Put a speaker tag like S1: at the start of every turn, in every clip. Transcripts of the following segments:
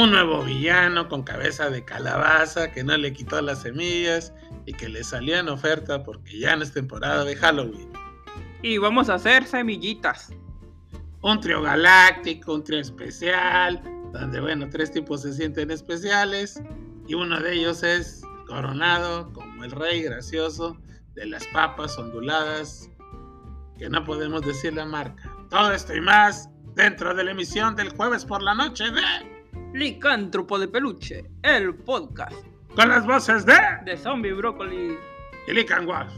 S1: un nuevo villano con cabeza de calabaza que no le quitó las semillas y que le salió en oferta porque ya no es temporada de Halloween.
S2: Y vamos a hacer semillitas.
S1: Un trío galáctico, un trío especial, donde bueno, tres tipos se sienten especiales y uno de ellos es coronado como el rey gracioso de las papas onduladas, que no podemos decir la marca. Todo esto y más dentro de la emisión del jueves por la noche de
S2: Licántropo de Peluche, el podcast.
S1: Con las voces de
S2: De Zombie Broccoli.
S1: Y Lican Wolf.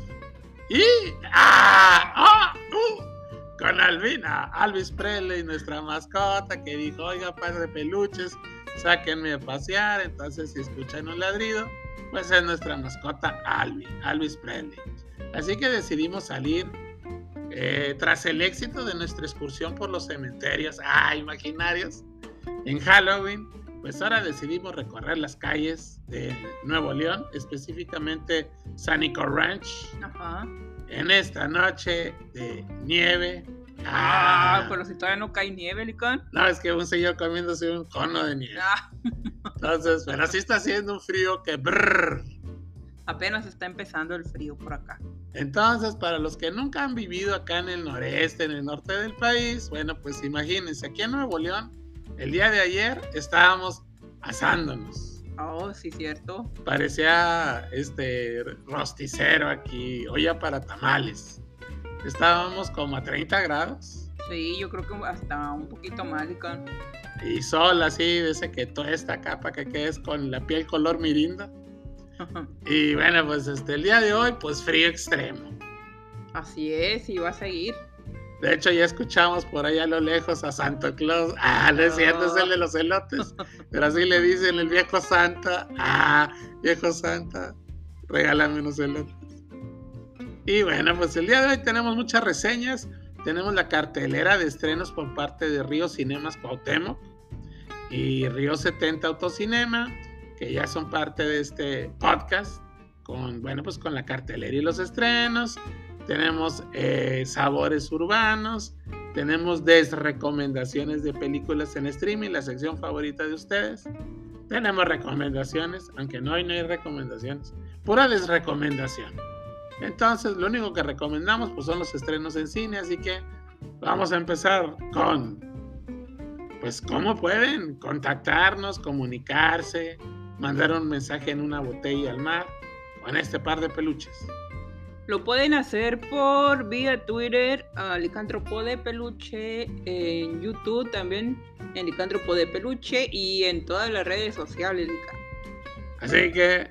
S1: Y. ¡Ah! ¡Ah! ¡Uh! Con Alvina, Alvis Presley, nuestra mascota, que dijo: Oiga, padre de peluches, sáquenme a pasear. Entonces, si escuchan un ladrido, pues es nuestra mascota Alvi, Alvis Presley. Así que decidimos salir eh, tras el éxito de nuestra excursión por los cementerios, ah, imaginarios, en Halloween, pues ahora decidimos recorrer las calles de Nuevo León, específicamente Sanico Ranch.
S2: Ajá.
S1: En esta noche de nieve.
S2: Ah, pero si todavía no cae nieve, Licán.
S1: No, es que un señor comiéndose un cono de nieve.
S2: Ah,
S1: Entonces, pero sí está haciendo un frío que brrr.
S2: apenas está empezando el frío por acá.
S1: Entonces, para los que nunca han vivido acá en el noreste, en el norte del país, bueno, pues imagínense, aquí en Nuevo León, el día de ayer estábamos asándonos.
S2: Oh, sí, cierto.
S1: Parecía este rosticero aquí, olla para tamales. Estábamos como a 30 grados
S2: Sí, yo creo que hasta un poquito más, Licán.
S1: y sol así, ese que toda esta capa que quedes con la piel color mirinda. Y bueno, pues este, el día de hoy, pues frío extremo.
S2: Así es, y va a seguir.
S1: De hecho, ya escuchamos por ahí a lo lejos a Santo Claus. Ah, no es cierto, es el de los elotes. Pero así le dicen el viejo Santa. Ah, viejo Santa, regálame unos elotes. Y bueno, pues el día de hoy tenemos muchas reseñas. Tenemos la cartelera de estrenos por parte de Río Cinemas Cuauhtémoc y Río 70 Autocinema, que ya son parte de este podcast. Con, bueno, pues con la cartelera y los estrenos tenemos eh, sabores urbanos, tenemos desrecomendaciones de películas en streaming, la sección favorita de ustedes. Tenemos recomendaciones, aunque no hay, no hay recomendaciones, pura desrecomendación. Entonces, lo único que recomendamos pues, son los estrenos en cine, así que vamos a empezar con, pues, cómo pueden contactarnos, comunicarse, mandar un mensaje en una botella al mar con este par de peluches.
S2: Lo pueden hacer por vía Twitter, a Licántropo de Peluche, en YouTube también, en Licántropo de Peluche y en todas las redes sociales.
S1: Así que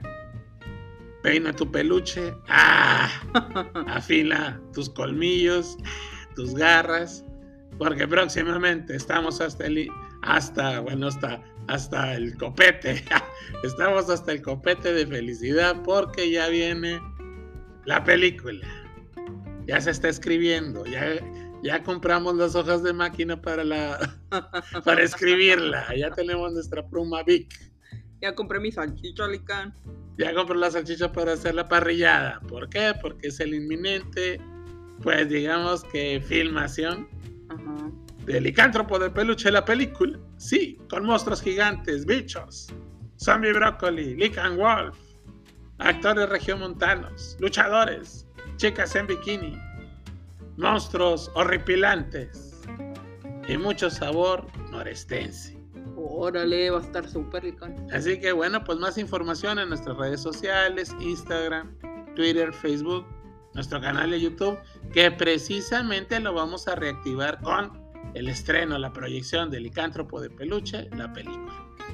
S1: peina tu peluche, ¡ah! afila tus colmillos, tus garras, porque próximamente estamos hasta el, hasta, bueno, hasta, hasta el copete, estamos hasta el copete de felicidad porque ya viene la película, ya se está escribiendo, ya, ya compramos las hojas de máquina para, la, para escribirla, ya tenemos nuestra pluma Vic.
S2: Ya compré mi salchicha, Licán.
S1: Ya compré la salchicha para hacer la parrillada. ¿Por qué? Porque es el inminente, pues digamos que filmación
S2: Ajá.
S1: de Licántropo de Peluche, la película. Sí, con monstruos gigantes, bichos, zombie brócoli, Lican Wolf, actores regiomontanos, luchadores, chicas en bikini, monstruos horripilantes y mucho sabor norestense.
S2: Órale, va a estar súper, Licán.
S1: Así que bueno, pues más información en nuestras redes sociales, Instagram, Twitter, Facebook, nuestro canal de YouTube, que precisamente lo vamos a reactivar con el estreno, la proyección de Licántropo de Peluche, la película.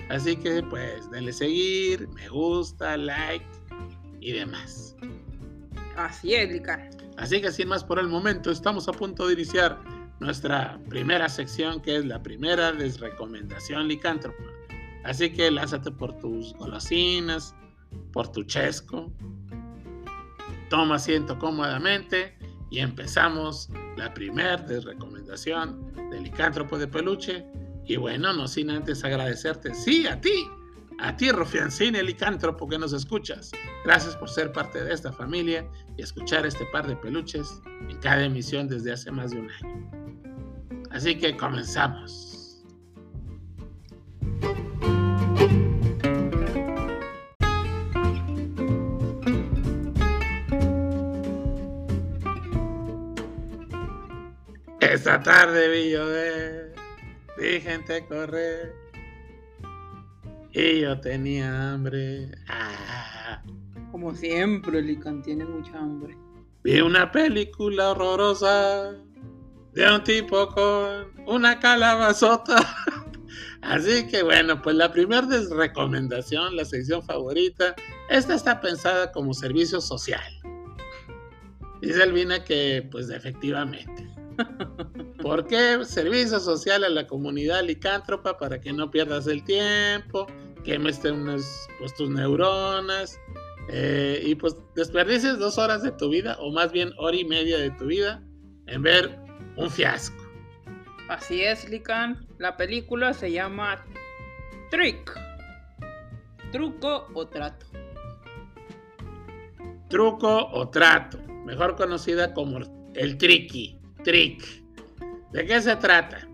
S1: Así que pues denle seguir, me gusta, like y demás.
S2: Así es, Licán.
S1: Así que sin más por el momento, estamos a punto de iniciar nuestra primera sección, que es la primera desrecomendación licántropa. Así que lázate por tus golosinas, por tu chesco, toma asiento cómodamente y empezamos la primera desrecomendación de licántropo de peluche. Y bueno, no sin antes agradecerte, sí, a ti, a ti, Rufiancín Licántropo, que nos escuchas. Gracias por ser parte de esta familia y escuchar este par de peluches en cada emisión desde hace más de un año. Así que comenzamos. Esta tarde vi llover, vi gente correr y yo tenía hambre. Ah.
S2: Como siempre, Lican tiene mucha hambre.
S1: Vi una película horrorosa de un tipo con una calabazota. Así que bueno, pues la primera recomendación, la sección favorita, esta está pensada como servicio social. Dice Elvina que pues efectivamente. ¿Por qué? Servicio social a la comunidad licántropa para que no pierdas el tiempo, quemes unas, pues, tus neuronas eh, y pues desperdices dos horas de tu vida o más bien hora y media de tu vida en ver un fiasco.
S2: Así es, Lican. La película se llama Trick. Truco o trato.
S1: Truco o trato, mejor conocida como el tricky, trick. ¿De qué se trata?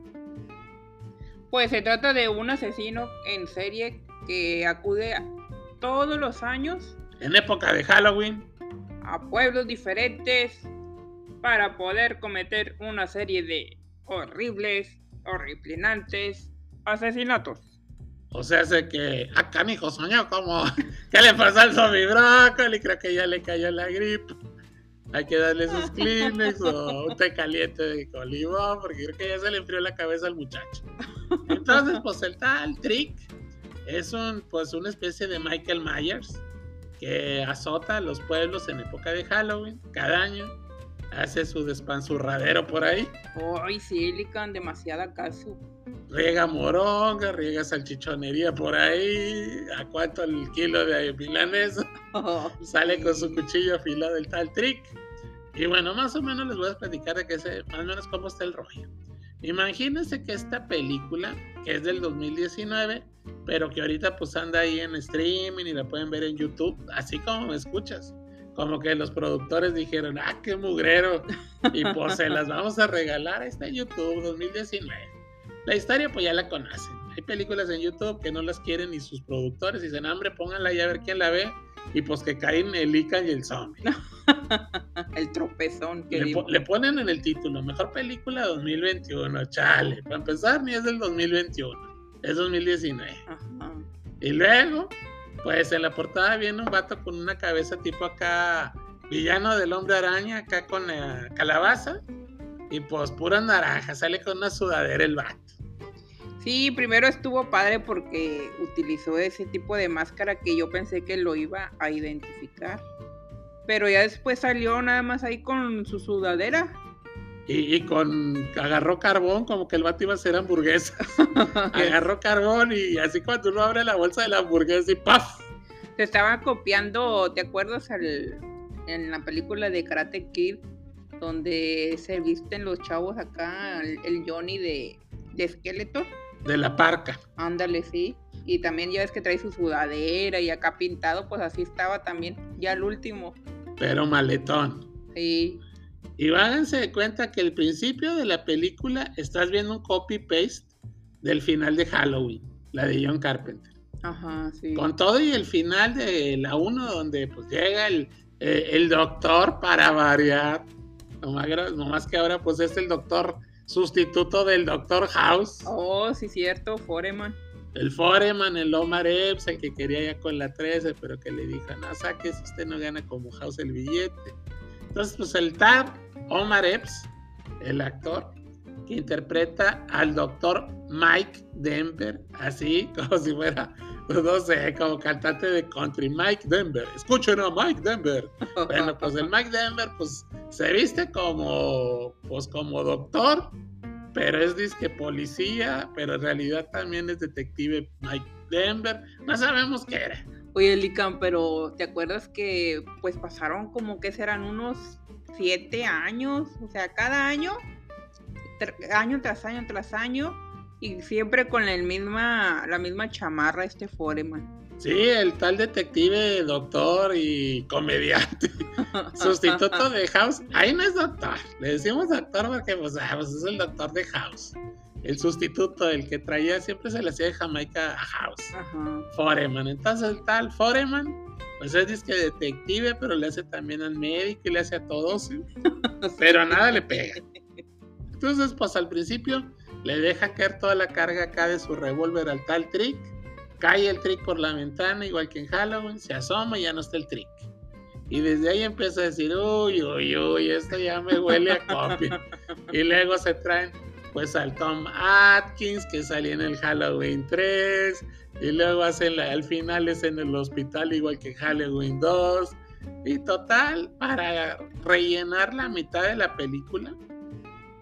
S2: Pues se trata de un asesino en serie que acude todos los años.
S1: En época de Halloween.
S2: A pueblos diferentes para poder cometer una serie de horribles, horriplinantes asesinatos.
S1: O sea, hace que acá mi hijo soñó como ¿qué le pasó al zombie brócoli? Creo que ya le cayó la gripe. Hay que darle sus Kleenex o un té caliente de colibón, porque creo que ya se le enfrió la cabeza al muchacho. Entonces, pues el tal Trick es un, pues una especie de Michael Myers que azota a los pueblos en época de Halloween cada año hace su despanzurradero por ahí.
S2: Ay, sí, Lican, demasiada caso.
S1: Riega moronga, riega salchichonería por ahí. ¿A cuánto el kilo de milanesa? Sale con su cuchillo afilado del tal trick. Y bueno, más o menos les voy a platicar de qué sé, más o menos cómo está el rollo. Imagínense que esta película, que es del 2019, pero que ahorita pues anda ahí en streaming y la pueden ver en YouTube, así como me escuchas. Como que los productores dijeron, ah, qué mugrero, y pues se las vamos a regalar a este YouTube 2019. La historia pues ya la conocen. Hay películas en YouTube que no las quieren ni sus productores, y dicen, hambre, pónganla y a ver quién la ve, y pues que caen el Ican y el zombie.
S2: el tropezón que
S1: le, le, ponen en el título, mejor película 2021, chale, para empezar ni es del 2021, es 2019. Y luego pues en la portada viene un vato con una cabeza tipo acá, villano del hombre araña, acá con la calabaza. Y pues pura naranja, sale con una sudadera el vato.
S2: Sí, primero estuvo padre porque utilizó ese tipo de máscara que yo pensé que lo iba a identificar. Pero ya después salió nada más ahí con su sudadera.
S1: Y, con agarró carbón, como que el vato iba a hacer hamburguesa. agarró carbón y así cuando uno abre la bolsa de la hamburguesa y ¡paf!
S2: Se estaba copiando, ¿te acuerdas en la película de Karate Kid? Donde se visten los chavos acá, el, Johnny de, de esqueleto.
S1: De la parca.
S2: Ándale, sí. Y también ya ves que trae su sudadera y acá pintado, pues así estaba también, ya el último.
S1: Pero maletón.
S2: Sí.
S1: Y váganse de cuenta que el principio de la película estás viendo un copy-paste del final de Halloween, la de John Carpenter.
S2: Ajá, sí.
S1: Con todo y el final de la 1, donde pues llega el, eh, el doctor para variar. No más que ahora pues es el doctor sustituto del doctor House.
S2: Oh, sí, cierto, Foreman.
S1: El Foreman, el Omar Epps, el que quería ya con la 13, pero que le dijo, no saques, usted no gana como House el billete. Entonces, pues el tal Omar Epps, el actor, que interpreta al doctor Mike Denver, así como si fuera, no sé, como cantante de country, Mike Denver. Escuchen a Mike Denver. Bueno, pues el Mike Denver, pues se viste como, pues como doctor, pero es disque policía, pero en realidad también es detective Mike Denver. No sabemos qué era.
S2: Oye, Lican, pero ¿te acuerdas que pues pasaron como que serán unos siete años? O sea, cada año, año tras año tras año, y siempre con el misma, la misma chamarra este Foreman.
S1: Sí, el tal detective, doctor y comediante, sustituto de House. Ahí no es doctor, le decimos doctor porque pues, ah, pues es el doctor de House el sustituto, el que traía, siempre se le hacía de Jamaica a House. Foreman. Entonces el tal Foreman, pues es que detective, pero le hace también al médico y le hace a todos. pero a nada le pega. Entonces, pues al principio le deja caer toda la carga acá de su revólver al tal Trick. Cae el Trick por la ventana, igual que en Halloween, se asoma y ya no está el Trick. Y desde ahí empieza a decir, uy, uy, uy, esto ya me huele a copia. y luego se traen pues al Tom Atkins que salía en el Halloween 3 y luego hacen la, al final es en el hospital igual que Halloween 2 y total para rellenar la mitad de la película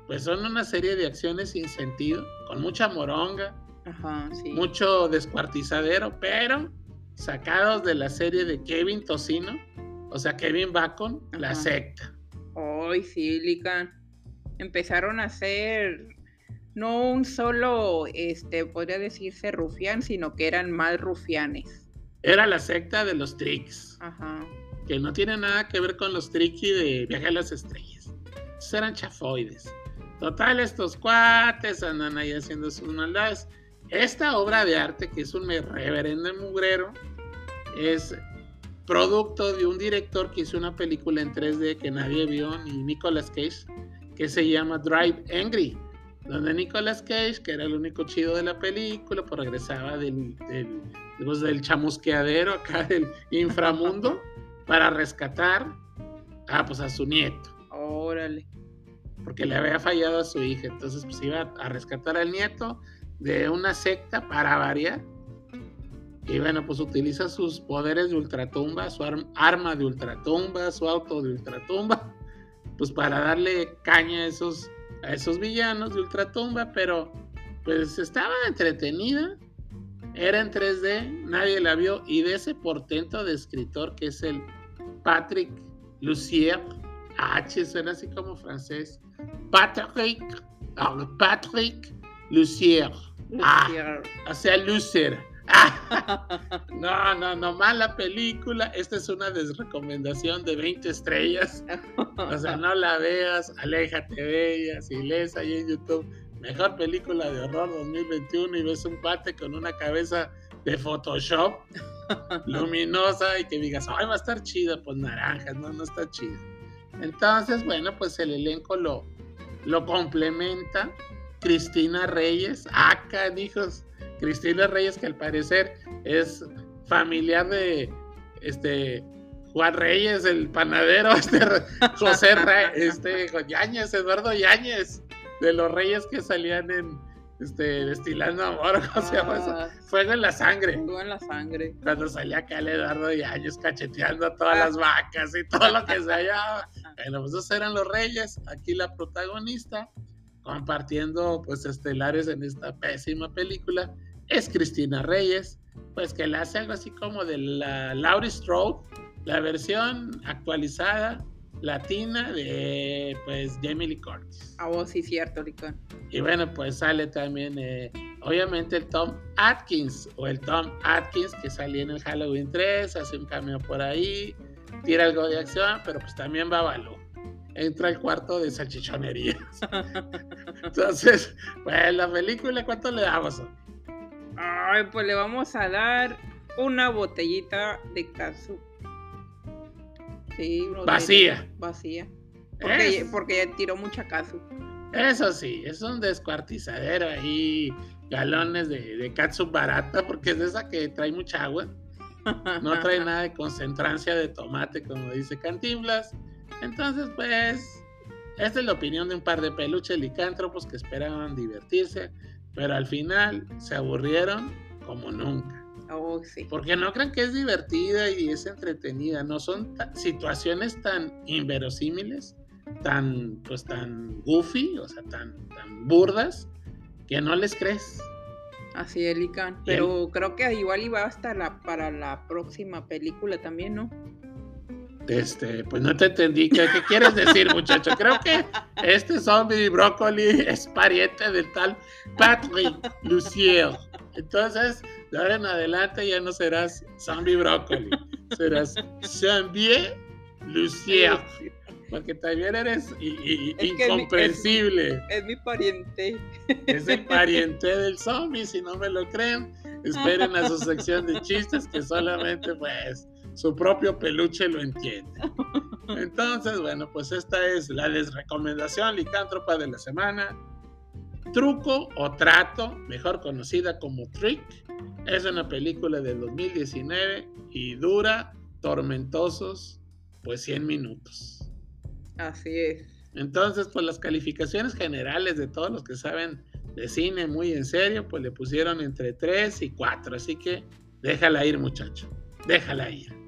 S1: pues son una serie de acciones sin sentido con mucha moronga mucho descuartizadero pero sacados de la serie de Kevin Tocino o sea Kevin Bacon la secta.
S2: Hoy sí, Lican. Empezaron a hacer no un solo, este, podría decirse rufián, sino que eran más rufianes.
S1: Era la secta de los tricks. Ajá. Que no tiene nada que ver con los tricky de Viaje a las Estrellas. Esos eran chafoides. Total, estos cuates andan ahí haciendo sus maldades. Esta obra de arte, que es un reverendo mugrero, es producto de un director que hizo una película en 3D que nadie vio, ni Nicolas Cage, que se llama Drive Angry donde Nicolas Cage, que era el único chido de la película, pues regresaba del, del, pues, del chamusqueadero acá del inframundo para rescatar ah, pues a su nieto.
S2: Órale.
S1: Porque le había fallado a su hija, entonces pues iba a rescatar al nieto de una secta para variar. Y bueno, pues utiliza sus poderes de ultratumba, su arma de ultratumba, su auto de ultratumba, pues para darle caña a esos a esos villanos de Ultratumba, pero pues estaba entretenida. Era en 3D, nadie la vio. Y de ese portento de escritor que es el Patrick Lucier, H suena así como francés. Patrick, ah, Patrick Lucier. Ah, o sea, Lucer. no, no, no, mala película. Esta es una desrecomendación de 20 estrellas. O sea, no la veas, aléjate de ella. Si lees ahí en YouTube, mejor película de horror 2021 y ves un pate con una cabeza de Photoshop luminosa y que digas, ay, va a estar chida, pues naranjas, no, no está chida. Entonces, bueno, pues el elenco lo, lo complementa. Cristina Reyes, acá, hijos Cristina Reyes, que al parecer es familiar de este Juan Reyes, el panadero, este José Reyes, este Yáñez, Eduardo Yáñez, de los Reyes que salían en este destilando amor, ¿cómo se llama eso? Ah, Fuego en la sangre.
S2: Fuego en la sangre.
S1: Cuando salía acá el Eduardo Yáñez cacheteando a todas las vacas y todo lo que se hallaba. Bueno, pues esos eran los Reyes, aquí la protagonista, compartiendo pues estelares en esta pésima película es Cristina Reyes, pues que la hace algo así como de la Laurie Strode, la versión actualizada latina de pues Jamie Lee Curtis.
S2: Ah, vos sí, cierto, Licón.
S1: Y bueno, pues sale también, eh, obviamente, el Tom Atkins, o el Tom Atkins que salía en el Halloween 3, hace un cameo por ahí, tira algo de acción, pero pues también va Balú. Entra al cuarto de salchichonerías. Entonces, pues la película, ¿cuánto le damos?
S2: Ay, pues le vamos a dar una botellita de casu.
S1: Sí, vacía.
S2: Vacía. Porque, porque ya tiró mucha casu.
S1: Eso sí, es un descuartizadero ahí, galones de, de katsu barata, porque es de esa que trae mucha agua. No trae nada de concentrancia de tomate, como dice Cantinflas. Entonces, pues, esta es la opinión de un par de peluches licántropos que esperaban divertirse pero al final se aburrieron como nunca.
S2: Oh, sí.
S1: Porque no crean que es divertida y es entretenida, no son situaciones tan inverosímiles, tan pues tan goofy, o sea, tan, tan burdas, que no les crees.
S2: Así es, Lican. Pero creo que igual iba hasta la, para la próxima película también, ¿no?
S1: Este, pues no te entendí. ¿Qué, quieres decir, muchacho? Creo que este zombie brócoli es pariente del tal Patrick Lucier. Entonces, de ahora en adelante ya no serás zombie brócoli, serás zombie Lucier. Porque también eres incomprensible.
S2: Es mi, pariente.
S1: Es el pariente del zombie, si no me lo creen. Esperen a su sección de chistes que solamente pues su propio peluche lo entiende. Entonces, bueno, pues esta es la desrecomendación licántropa de la semana. Truco o Trato, mejor conocida como Trick, es una película del 2019 y dura tormentosos pues 100 minutos.
S2: Así es.
S1: Entonces, pues las calificaciones generales de todos los que saben de cine muy en serio, pues le pusieron entre 3 y 4. Así que déjala ir, muchacho. Déjala ir.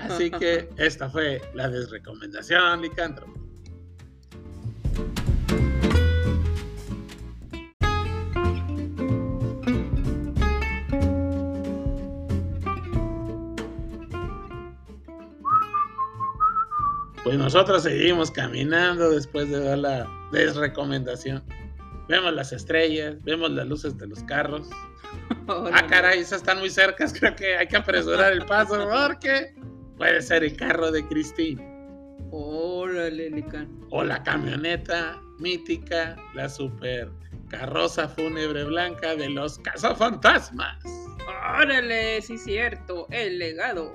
S1: Así que esta fue la desrecomendación, Licantro. Pues nosotros seguimos caminando después de dar la desrecomendación. Vemos las estrellas, vemos las luces de los carros. ah, caray, esas están muy cercas. Creo que hay que apresurar el paso porque puede ser el carro de Christine.
S2: Órale,
S1: O la camioneta mítica, la super carroza fúnebre blanca de los cazafantasmas.
S2: Órale, sí, cierto, el legado.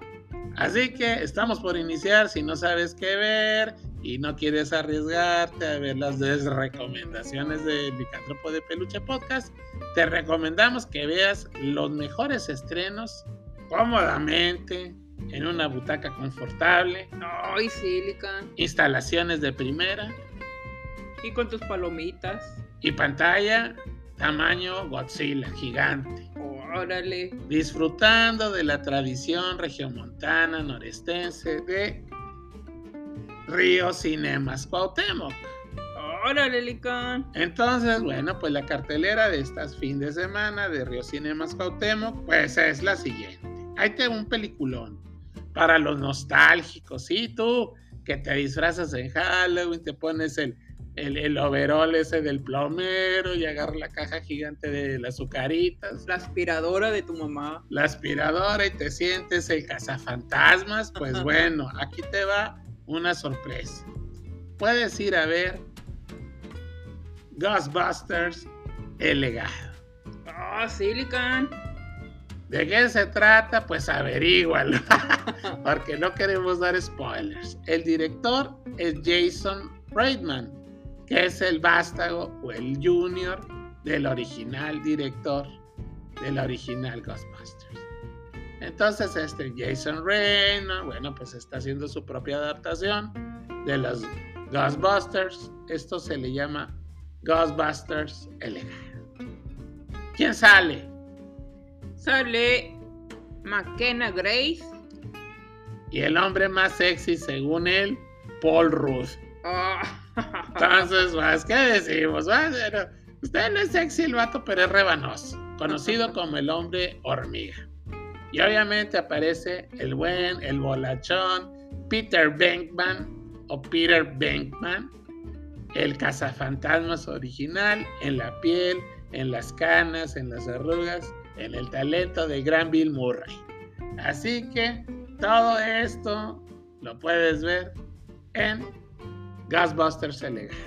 S1: Así que estamos por iniciar. Si no sabes qué ver y no quieres arriesgarte a ver las recomendaciones de Licántropo de Peluche Podcast, te recomendamos que veas los mejores estrenos cómodamente en una butaca confortable.
S2: Ay, sí,
S1: Instalaciones de primera.
S2: Y con tus palomitas.
S1: Y pantalla tamaño Godzilla, gigante.
S2: Órale.
S1: Disfrutando de la tradición regiomontana norestense de Río Cinemas Cuauhtémoc.
S2: Órale, Licón.
S1: Entonces, bueno, pues la cartelera de estas fin de semana de Río Cinemas Cuauhtémoc, pues es la siguiente. Ahí tengo un peliculón para los nostálgicos, ¿sí? Tú que te disfrazas en Halloween, te pones el el, ese del plomero y agarra la caja gigante de las azucaritas.
S2: La aspiradora de tu mamá.
S1: La aspiradora y te sientes el cazafantasmas. Pues bueno, aquí te va una sorpresa. Puedes ir a ver Ghostbusters El legado.
S2: Ah, oh, Silicon.
S1: ¿De qué se trata? Pues averígualo, porque no queremos dar spoilers. El director es Jason Reitman que es el vástago o el junior del original director del original Ghostbusters. Entonces este Jason Reynolds, bueno, pues está haciendo su propia adaptación de los Ghostbusters. Esto se le llama Ghostbusters Elegant. ¿Quién sale?
S2: Sale McKenna Grace.
S1: Y el hombre más sexy según él, Paul Rudd. Ah. Entonces, pues, ¿qué decimos? usted no es sexy el vato, pero es rebanoso, conocido como el hombre hormiga. Y obviamente aparece el buen, el bolachón, Peter Bankman o Peter Bankman, el cazafantasmas original, en la piel, en las canas, en las arrugas, en el talento de gran Bill Murray. Así que todo esto lo puedes ver en Ghostbusters Elegant.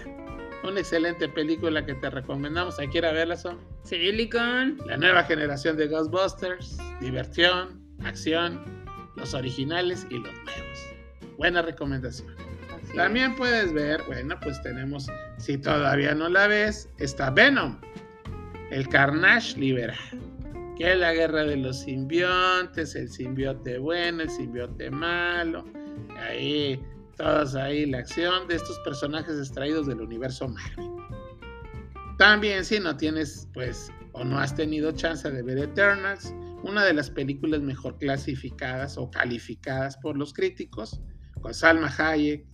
S1: Una excelente película que te recomendamos. ¿Hay que ir a verla, Son?
S2: Silicon.
S1: La nueva generación de Ghostbusters. Diversión, acción, los originales y los nuevos. Buena recomendación. También puedes ver, bueno, pues tenemos, si todavía no la ves, está Venom, el Carnage liberal, que la guerra de los simbiontes, el simbiote bueno, el simbiote malo. Ahí todas ahí la acción de estos personajes extraídos del universo Marvel. También si no tienes pues o no has tenido chance de ver Eternals, una de las películas mejor clasificadas o calificadas por los críticos, con Salma Hayek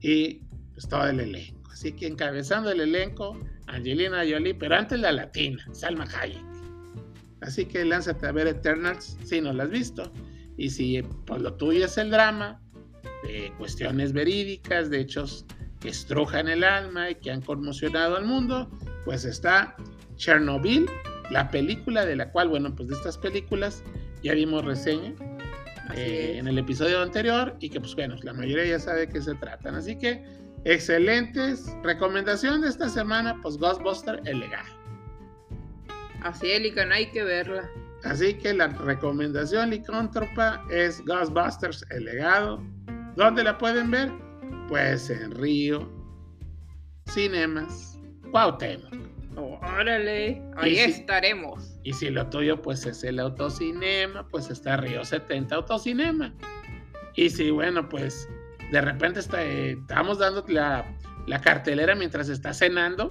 S1: y pues todo el elenco. Así que encabezando el elenco, Angelina Jolie, pero antes la latina, Salma Hayek. Así que lánzate a ver Eternals si no la has visto. Y si pues, lo tuyo es el drama, de cuestiones verídicas, de hechos que estrujan el alma y que han conmocionado al mundo, pues está Chernobyl, la película de la cual, bueno, pues de estas películas ya dimos reseña eh, en el episodio anterior y que pues bueno, la mayoría ya sabe de qué se tratan. Así que excelentes. Recomendación de esta semana, pues Ghostbuster El Legado.
S2: Así es, hay que verla.
S1: Así que la recomendación licántropa es Ghostbusters El Legado ¿Dónde la pueden ver? Pues en Río Cinemas Cuauhtémoc.
S2: Órale, ahí estaremos.
S1: Y si lo tuyo pues es el autocinema, pues está Río 70 Autocinema. Y si bueno, pues de repente está, eh, estamos dando la, la, cartelera mientras está cenando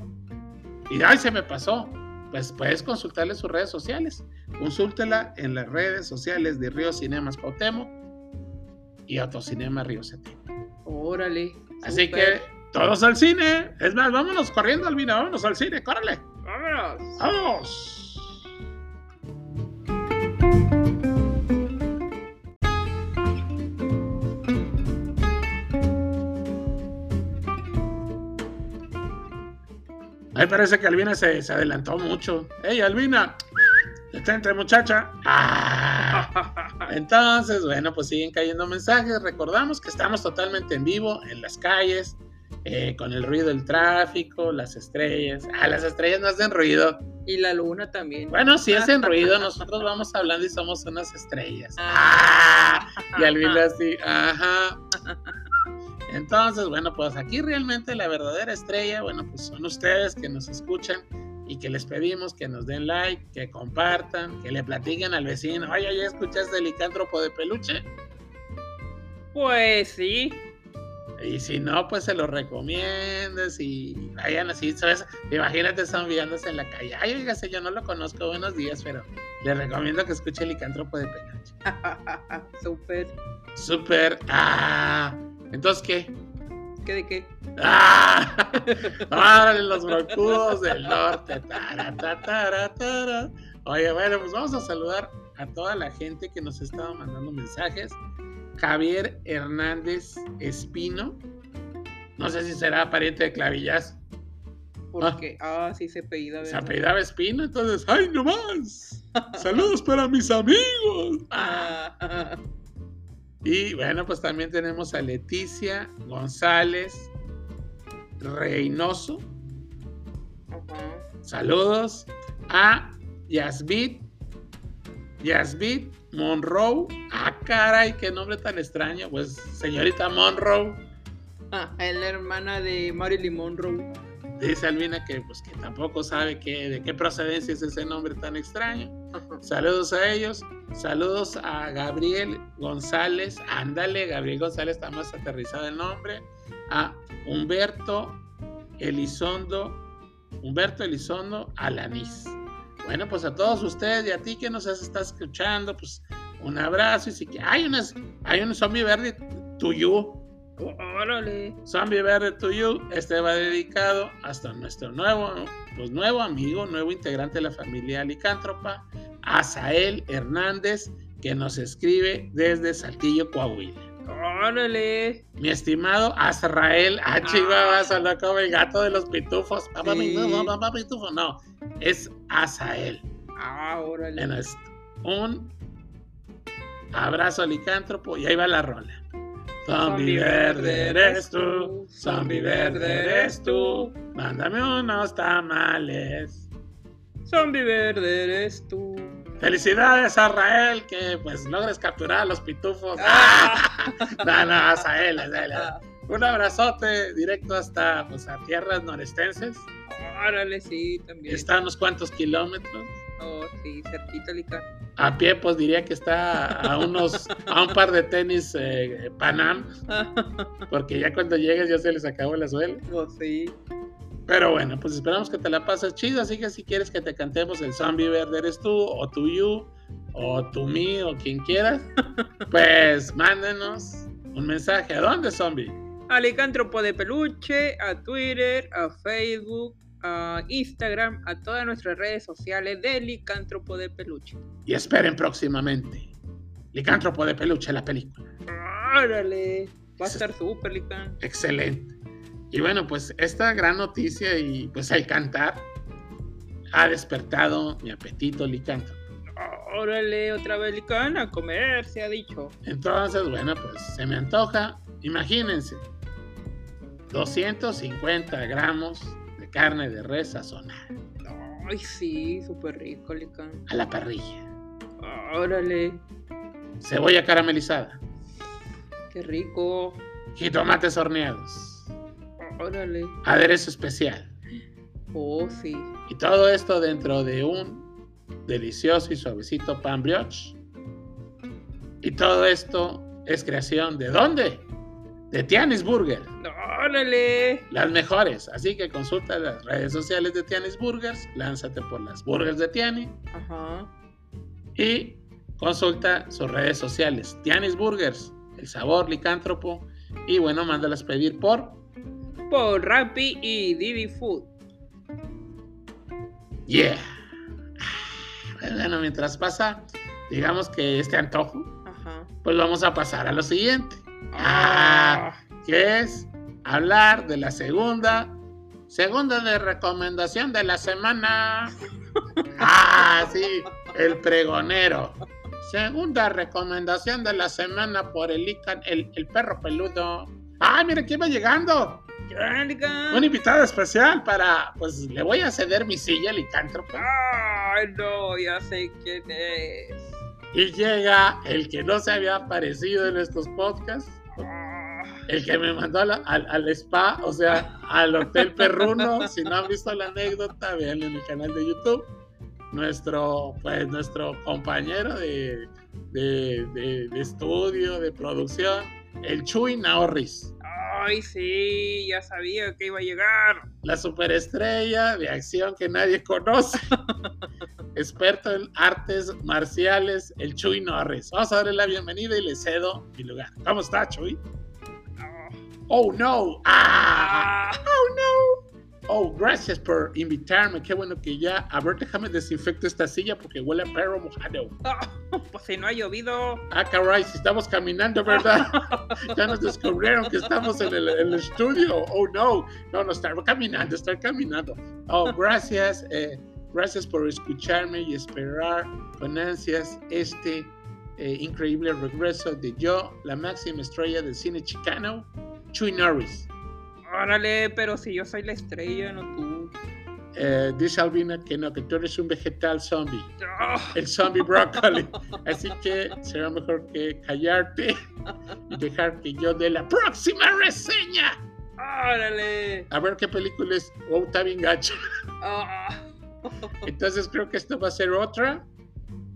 S1: y ay, se me pasó. Pues puedes consultarle sus redes sociales. Consúltela en las redes sociales de Río Cinemas Cuauhtémoc y Autocinema Río 70.
S2: Órale.
S1: Así que todos al cine. Es más, vámonos corriendo, Albina, vámonos al cine, córrele.
S2: Vámonos.
S1: Vamos. Ahí parece que Albina se, se adelantó mucho. ¡Ey, Albina! Detente, muchacha. Ah. Entonces, bueno, pues siguen cayendo mensajes. Recordamos que estamos totalmente en vivo en las calles, eh, con el ruido del tráfico, las estrellas. Ah, las estrellas no hacen ruido.
S2: Y la luna también.
S1: Bueno, si hacen ruido, nosotros vamos hablando y somos unas estrellas. Ah, y Albina así, ajá. Entonces, bueno, pues aquí realmente la verdadera estrella, bueno, pues son ustedes que nos escuchan y que les pedimos que nos den like, que compartan, que le platiquen al vecino, oye, ¿ya escuchaste el licántropo de peluche?
S2: Pues sí.
S1: Y si no, pues se lo recomiendes y vayan así, ¿sabes? Imagínate zombiándose en la calle. Ay, oígase, yo no lo conozco, buenos días, pero le recomiendo que escuche el licántropo de peluche.
S2: Súper.
S1: Súper. Ah. Entonces, ¿qué?
S2: ¿Qué de qué?
S1: ¡Ah! ¡Órale, los broncudos del norte! Tara, tara, tara, Oye, bueno, pues vamos a saludar a toda la gente que nos estaba mandando mensajes. Javier Hernández Espino. No sé si será pariente de Clavillas.
S2: Porque, ah, ah sí se apellidaba.
S1: Se apellidaba Espino, entonces, ¡ay, no más! ¡Saludos para mis amigos! Ah. Y bueno, pues también tenemos a Leticia González Reynoso. Saludos a Yasbit. Yasbit Monroe. Ah, caray, qué nombre tan extraño. Pues señorita Monroe.
S2: Ah, es la hermana de Marilyn Monroe.
S1: Dice Albina que, pues, que tampoco sabe qué, de qué procedencia es ese nombre tan extraño. Saludos a ellos. Saludos a Gabriel González. Ándale, Gabriel González está más aterrizado el nombre. A Humberto Elizondo. Humberto Elizondo Alanís. Bueno, pues a todos ustedes y a ti que nos está escuchando, pues un abrazo. Y si que hay unas, hay un zombie verde tuyo
S2: Órale.
S1: Zombie Verde to You, este va dedicado hasta nuestro nuevo, pues nuevo amigo, nuevo integrante de la familia Licántropa, Asael Hernández, que nos escribe desde Saltillo, Coahuila.
S2: Órale.
S1: Mi estimado Azrael, ah, ah. como el gato de los pitufos. Papá, papá pitufo, no, es Asael.
S2: Ah, órale.
S1: un abrazo licántropo y ahí va la rola. Zombie verde eres tú, zombie verde eres tú, mándame unos tamales.
S2: Zombie verde eres tú.
S1: Felicidades a Rael que pues logres capturar a los pitufos. Ah. no, no, a él, a Un abrazote directo hasta pues, a tierras norestenses.
S2: Órale, sí, también.
S1: Está a unos cuantos kilómetros.
S2: Oh, sí, cerquita, Lica.
S1: A pie, pues diría que está a unos, a un par de tenis eh, Panam, porque ya cuando llegues ya se les acabó la suela.
S2: Oh, sí.
S1: Pero bueno, pues esperamos que te la pases chido, así que si quieres que te cantemos el Zombie Verde eres tú, o tu You, o tu Me, o quien quieras, pues mándenos un mensaje. ¿A dónde, Zombie?
S2: A Licántropo de Peluche, a Twitter, a Facebook, a Instagram, a todas nuestras redes sociales de Licántropo de Peluche.
S1: Y esperen próximamente Licántropo de Peluche, la película.
S2: Órale, va a estar súper, Licán.
S1: Excelente. Y bueno, pues esta gran noticia y pues el cantar ha despertado mi apetito licántropo.
S2: Órale, otra vez licán a comer, se ha dicho.
S1: Entonces, bueno, pues se me antoja, imagínense, 250 gramos carne de res sazonada.
S2: Ay, sí, súper rico, Licán.
S1: A la parrilla.
S2: Órale.
S1: Cebolla caramelizada.
S2: Qué rico.
S1: Jitomates horneados.
S2: Órale.
S1: Aderezo especial.
S2: Oh, sí.
S1: Y todo esto dentro de un delicioso y suavecito pan brioche. Y todo esto es creación de dónde? De Tianis Burger.
S2: Órale.
S1: Las mejores. Así que consulta las redes sociales de Tianis Burgers. Lánzate por las burgers de Tiani.
S2: Ajá.
S1: Y consulta sus redes sociales. Tianis Burgers. El sabor licántropo. Y bueno, mándalas pedir por.
S2: Por Rappi y Divi Food.
S1: Yeah. Bueno, mientras pasa, digamos que este antojo,
S2: Ajá.
S1: pues vamos a pasar a lo siguiente. Ah, que es hablar de la segunda, segunda de recomendación de la semana. Ah, sí, el pregonero. Segunda recomendación de la semana por el, Ican- el, el perro peludo. ¡Ay, mira quién va llegando! Un invitado especial para, pues le voy a ceder mi silla al licántropo.
S2: Ay, no, ya sé quién es.
S1: Y llega el que no se había aparecido en estos podcasts,
S2: Ah,
S1: el que me mandó la- al, al spa, o sea, al Hotel Perruno. Si no han visto la anécdota, vean en mi canal de YouTube. Nuestro, pues, nuestro compañero de, de, de- de estudio, de producción, el Chuy Naorris,
S2: Ay, sí, ya sabía que iba a llegar.
S1: la superestrella de acción que nadie conoce, experto en artes marciales, el Chuy Norris. Vamos a darle la bienvenida y le cedo mi lugar. ¿Cómo está, Chuy? Oh no. Ah.
S2: ah,
S1: Oh no. Oh, gracias por invitarme. Qué bueno que ya. A ver, déjame desinfecto esta silla porque huele a perro mojado.
S2: ah, pues si no ha llovido.
S1: Ah, caray, si estamos caminando, ¿verdad? ya nos descubrieron que estamos en el, en el estudio. Oh no. No, no, estar caminando, estar caminando. Oh, gracias. eh, gracias por escucharme y esperar con ansias este eh, increíble regreso de yo, la máxima estrella del cine chicano, Chuy Norris.
S2: Órale, pero si yo soy la estrella, no tú.
S1: Eh, dice Albina que no, que tú eres un vegetal zombie,
S2: Ah,
S1: el zombie brócoli. Así que será mejor que callarte y dejar que yo dé la próxima reseña.
S2: órale.
S1: A ver qué película es. Oh, está bien gacho.
S2: Ah,
S1: Entonces creo que esto va a ser otra.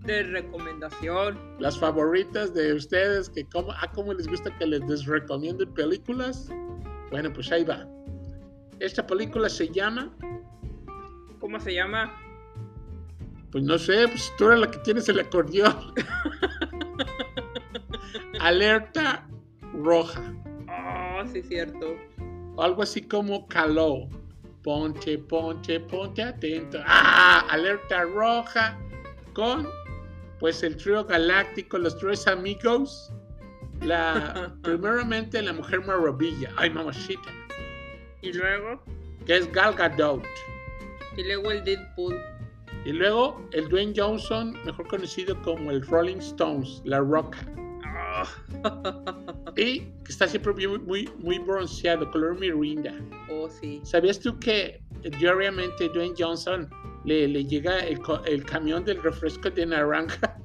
S2: De recomendación.
S1: Las favoritas de ustedes, que como, ah, cómo les gusta que les desrecomienden películas. Bueno, pues ahí va. Esta película se llama,
S2: ¿Cómo se llama?
S1: pues no sé, pues tú eres la que tienes el acordeón. Alerta roja.
S2: Ah, sí, cierto.
S1: O algo así como caló. Ponte, ponte, ponte atento. Ah, alerta roja con pues el trío galáctico, los tres amigos. La primeramente la mujer maravilla, ay mamacita,
S2: Y luego,
S1: que es Gal Gadot.
S2: y luego el Deadpool.
S1: Y luego el Dwayne Johnson, mejor conocido como el Rolling Stones, La Roca.
S2: Ah,
S1: Y que está siempre muy, muy, muy bronceado, color mirinda.
S2: oh, sí.
S1: ¿Sabías tú que diariamente Dwayne Johnson le, le llega el, el camión del refresco de naranja?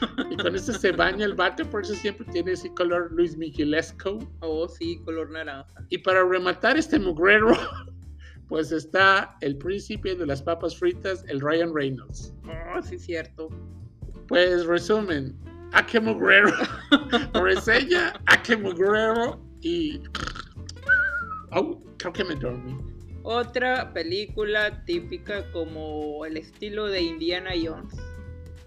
S1: y con eso se baña el vato, por eso siempre tiene ese color Luis Miguelesco.
S2: Oh, sí, color naranja.
S1: Y para rematar este mugrero, pues está el príncipe de las papas fritas, el Ryan Reynolds.
S2: Oh, sí, cierto.
S1: Pues resumen, a qué mugrero, reseña, a qué mugrero y... Oh, creo que me dormí.
S2: Otra película típica como el estilo de Indiana Jones.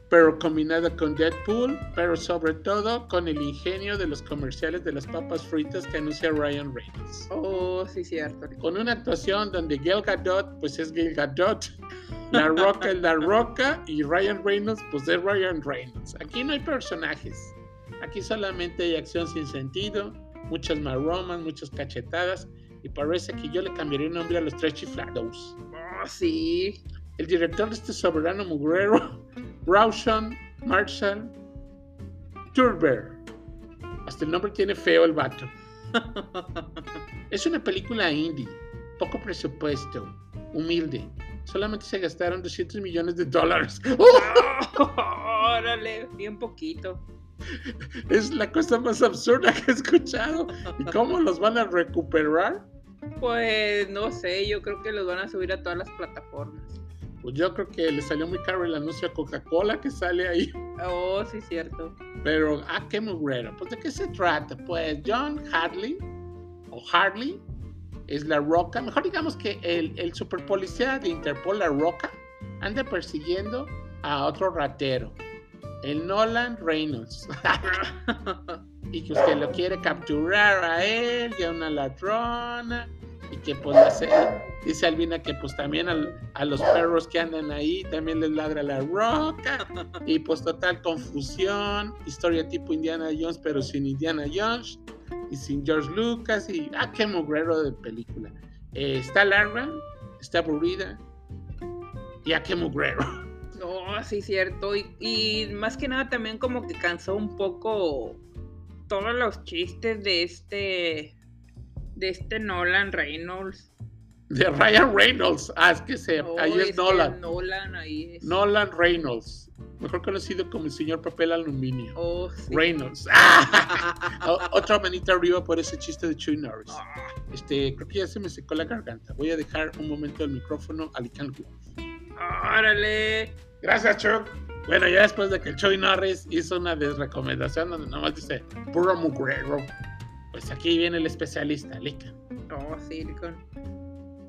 S1: pero combinada con Deadpool, pero sobre todo con el ingenio de los comerciales de las papas fritas que anuncia Ryan Reynolds.
S2: Oh, sí, cierto.
S1: Con una actuación donde Gal Gadot, pues es Gal Gadot, La Roca es La Roca y Ryan Reynolds, pues es Ryan Reynolds. Aquí no hay personajes, aquí solamente hay acción sin sentido, muchas maromas, muchas cachetadas y parece que yo le cambiaría el nombre a los tres chiflados.
S2: Oh, sí.
S1: El director de este soberano mugrero, Rawson Marshall Turber. Hasta el nombre tiene feo el vato. Es una película indie, poco presupuesto, humilde. Solamente se gastaron 200 millones de dólares. ¡Oh!
S2: Órale, bien poquito.
S1: es la cosa más absurda que he escuchado. ¿Y cómo los van a recuperar?
S2: Pues no sé, yo creo que los van a subir a todas las plataformas.
S1: Pues yo creo que le salió muy caro el anuncio a Coca-Cola que sale ahí.
S2: Oh, sí, cierto.
S1: Pero, ah, qué mugrero. Pues, ¿de qué se trata? Pues, John Hartley, o Hartley, es la roca. Mejor digamos que el, el super policía de Interpol, la roca, anda persiguiendo a otro ratero, el Nolan Reynolds. y que usted lo quiere capturar a él y a una ladrona y que pues dice Albina que pues también a los perros que andan ahí también les ladra la roca y pues total confusión, historia tipo Indiana Jones pero sin Indiana Jones y sin George Lucas y ah qué mugrero de película. Eh, está larga, está aburrida y a qué mugrero.
S2: No, sí, cierto. Y, y más que nada también como que cansó un poco todos los chistes de este de este Nolan Reynolds.
S1: De Ryan Reynolds. Ah, es que se, ahí es Nolan.
S2: Nolan, ahí es.
S1: Nolan Reynolds. Mejor conocido como el señor papel aluminio.
S2: Oh, sí.
S1: Reynolds. Ah, otra manita arriba por ese chiste de Chuy Norris. Ah. Este, creo que ya se me secó la garganta. Voy a dejar un momento el micrófono a Lican
S2: ¡Órale!
S1: Gracias, Chuck. Bueno, ya después de que el Chuy Norris hizo una desrecomendación donde nomás dice puro mugrero pues aquí viene el especialista, Lican.
S2: Oh, sí,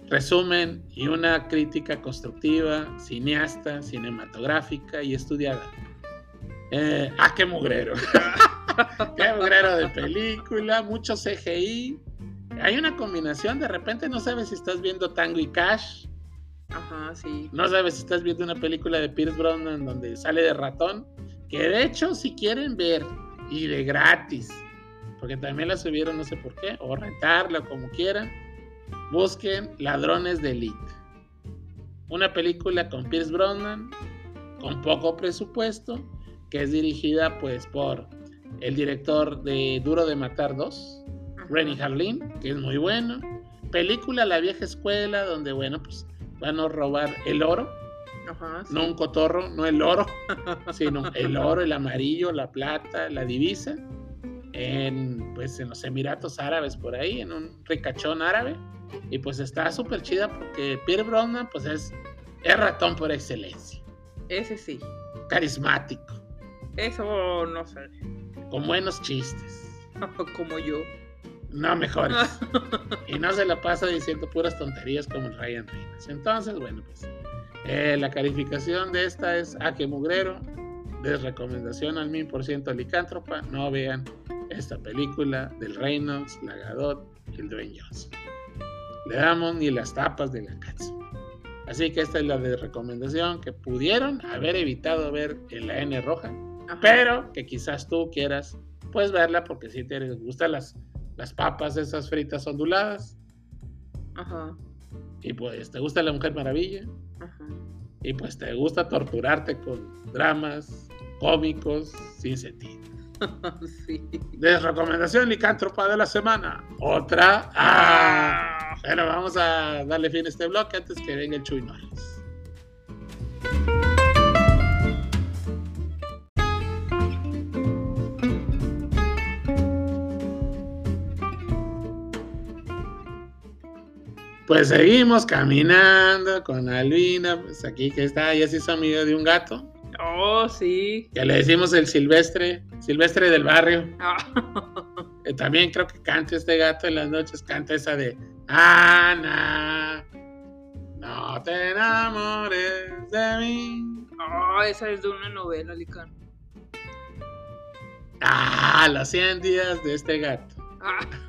S1: Resumen y una crítica constructiva, cineasta, cinematográfica y estudiada. Eh, ah, qué mugrero. qué mugrero de película, mucho CGI. Hay una combinación, de repente no sabes si estás viendo Tango y Cash.
S2: Ajá, sí.
S1: No sabes si estás viendo una película de Pierce Brosnan donde sale de ratón. Que de hecho, si quieren ver y de gratis porque también la subieron no sé por qué, o rentarla como quieran. Busquen Ladrones de Elite. Una película con Pierce Brosnan, con poco presupuesto, que es dirigida pues por el director de Duro de Matar 2, Renny Harlin, que es muy bueno. Película La vieja escuela, donde bueno, pues van a robar el oro. No un cotorro, no el oro, sino el oro, el amarillo, la plata, la divisa en, pues, en los Emiratos Árabes por ahí, en un ricachón árabe. Y pues está súper chida porque Pierre Brosnan pues es, es ratón por excelencia.
S2: Ese sí.
S1: Carismático.
S2: Eso no sé.
S1: Con buenos chistes.
S2: como yo.
S1: No mejores. y no se la pasa diciendo puras tonterías como el Ryan Reynolds. Entonces, bueno, pues eh, la calificación de esta es a que mugrero. Desrecomendación al mil por ciento licántropa. No vean esta película del Reynolds, la Gadot y el Dwayne Johnson. Le damos ni las tapas de la casa. Así que esta es la de recomendación que pudieron haber evitado ver en la N roja, pero que quizás tú quieras pues verla porque si te gustan las, las papas esas fritas onduladas.
S2: Ajá.
S1: Y pues te gusta la Mujer Maravilla. Ajá. Y pues te gusta torturarte con dramas cómicos sin sentido.
S2: sí.
S1: De recomendación licántropa de la semana. Otra. Ah. Bueno, vamos a darle fin a este bloque antes que venga el Chuy Norris. Pues seguimos caminando con Albina, pues aquí que está, ya se hizo amigo de un gato.
S2: Oh, sí.
S1: Ya le decimos el silvestre, silvestre del barrio. Ah. También creo que canta este gato en las noches, canta esa de Ana, no te enamores de mí.
S2: Oh, esa es de una novela, Licán.
S1: Ah, los 100 días de este gato. Ah.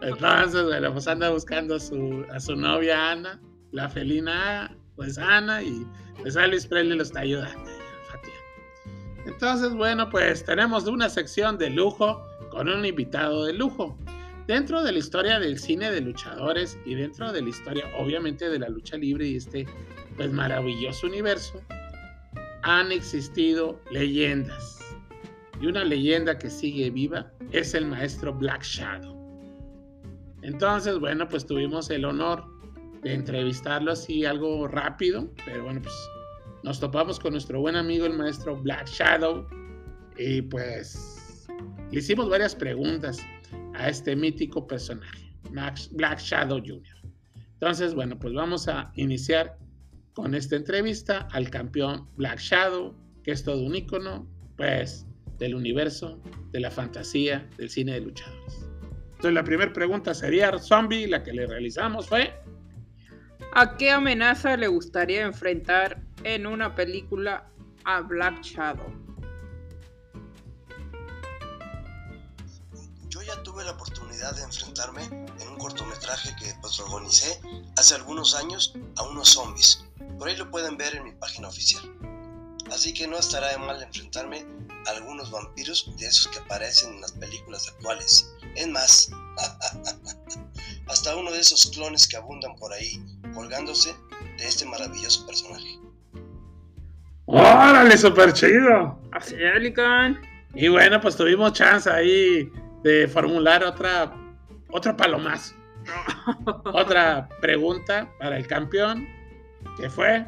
S1: Entonces, bueno, pues anda buscando a su, a novia Ana, la felina, pues Ana, y pues Alice Presley lo está ayudando. Entonces, bueno, pues tenemos una sección de lujo con un invitado de lujo. Dentro de la historia del cine de luchadores y dentro de la historia, obviamente, de la lucha libre y este, pues, maravilloso universo, han existido leyendas. Y una leyenda que sigue viva es el maestro Black Shadow. Entonces, bueno, pues tuvimos el honor de entrevistarlo así algo rápido, pero bueno, pues nos topamos con nuestro buen amigo el maestro Black Shadow Y pues le hicimos varias preguntas a este mítico personaje, Max Black Shadow Jr. Entonces, bueno, pues vamos a iniciar con esta entrevista al campeón Black Shadow, que es todo un ícono, pues, del universo, de la fantasía, del cine de luchadores. Entonces, la primera pregunta sería, Zombie, la que le realizamos fue...
S2: ¿A qué amenaza le gustaría enfrentar en una película a Black Shadow?
S3: Yo ya tuve la oportunidad de enfrentarme en un cortometraje que protagonicé hace algunos años a unos zombies. Por ahí lo pueden ver en mi página oficial. Así que no estará de mal enfrentarme a algunos vampiros de esos que aparecen en las películas actuales. Es más, hasta uno de esos clones que abundan por ahí colgándose de este maravilloso personaje.
S1: ¡Órale, súper chido!
S2: Así es,
S1: Y bueno, pues tuvimos chance ahí de formular otra, otro palomazo. otra pregunta para el campeón, que fue...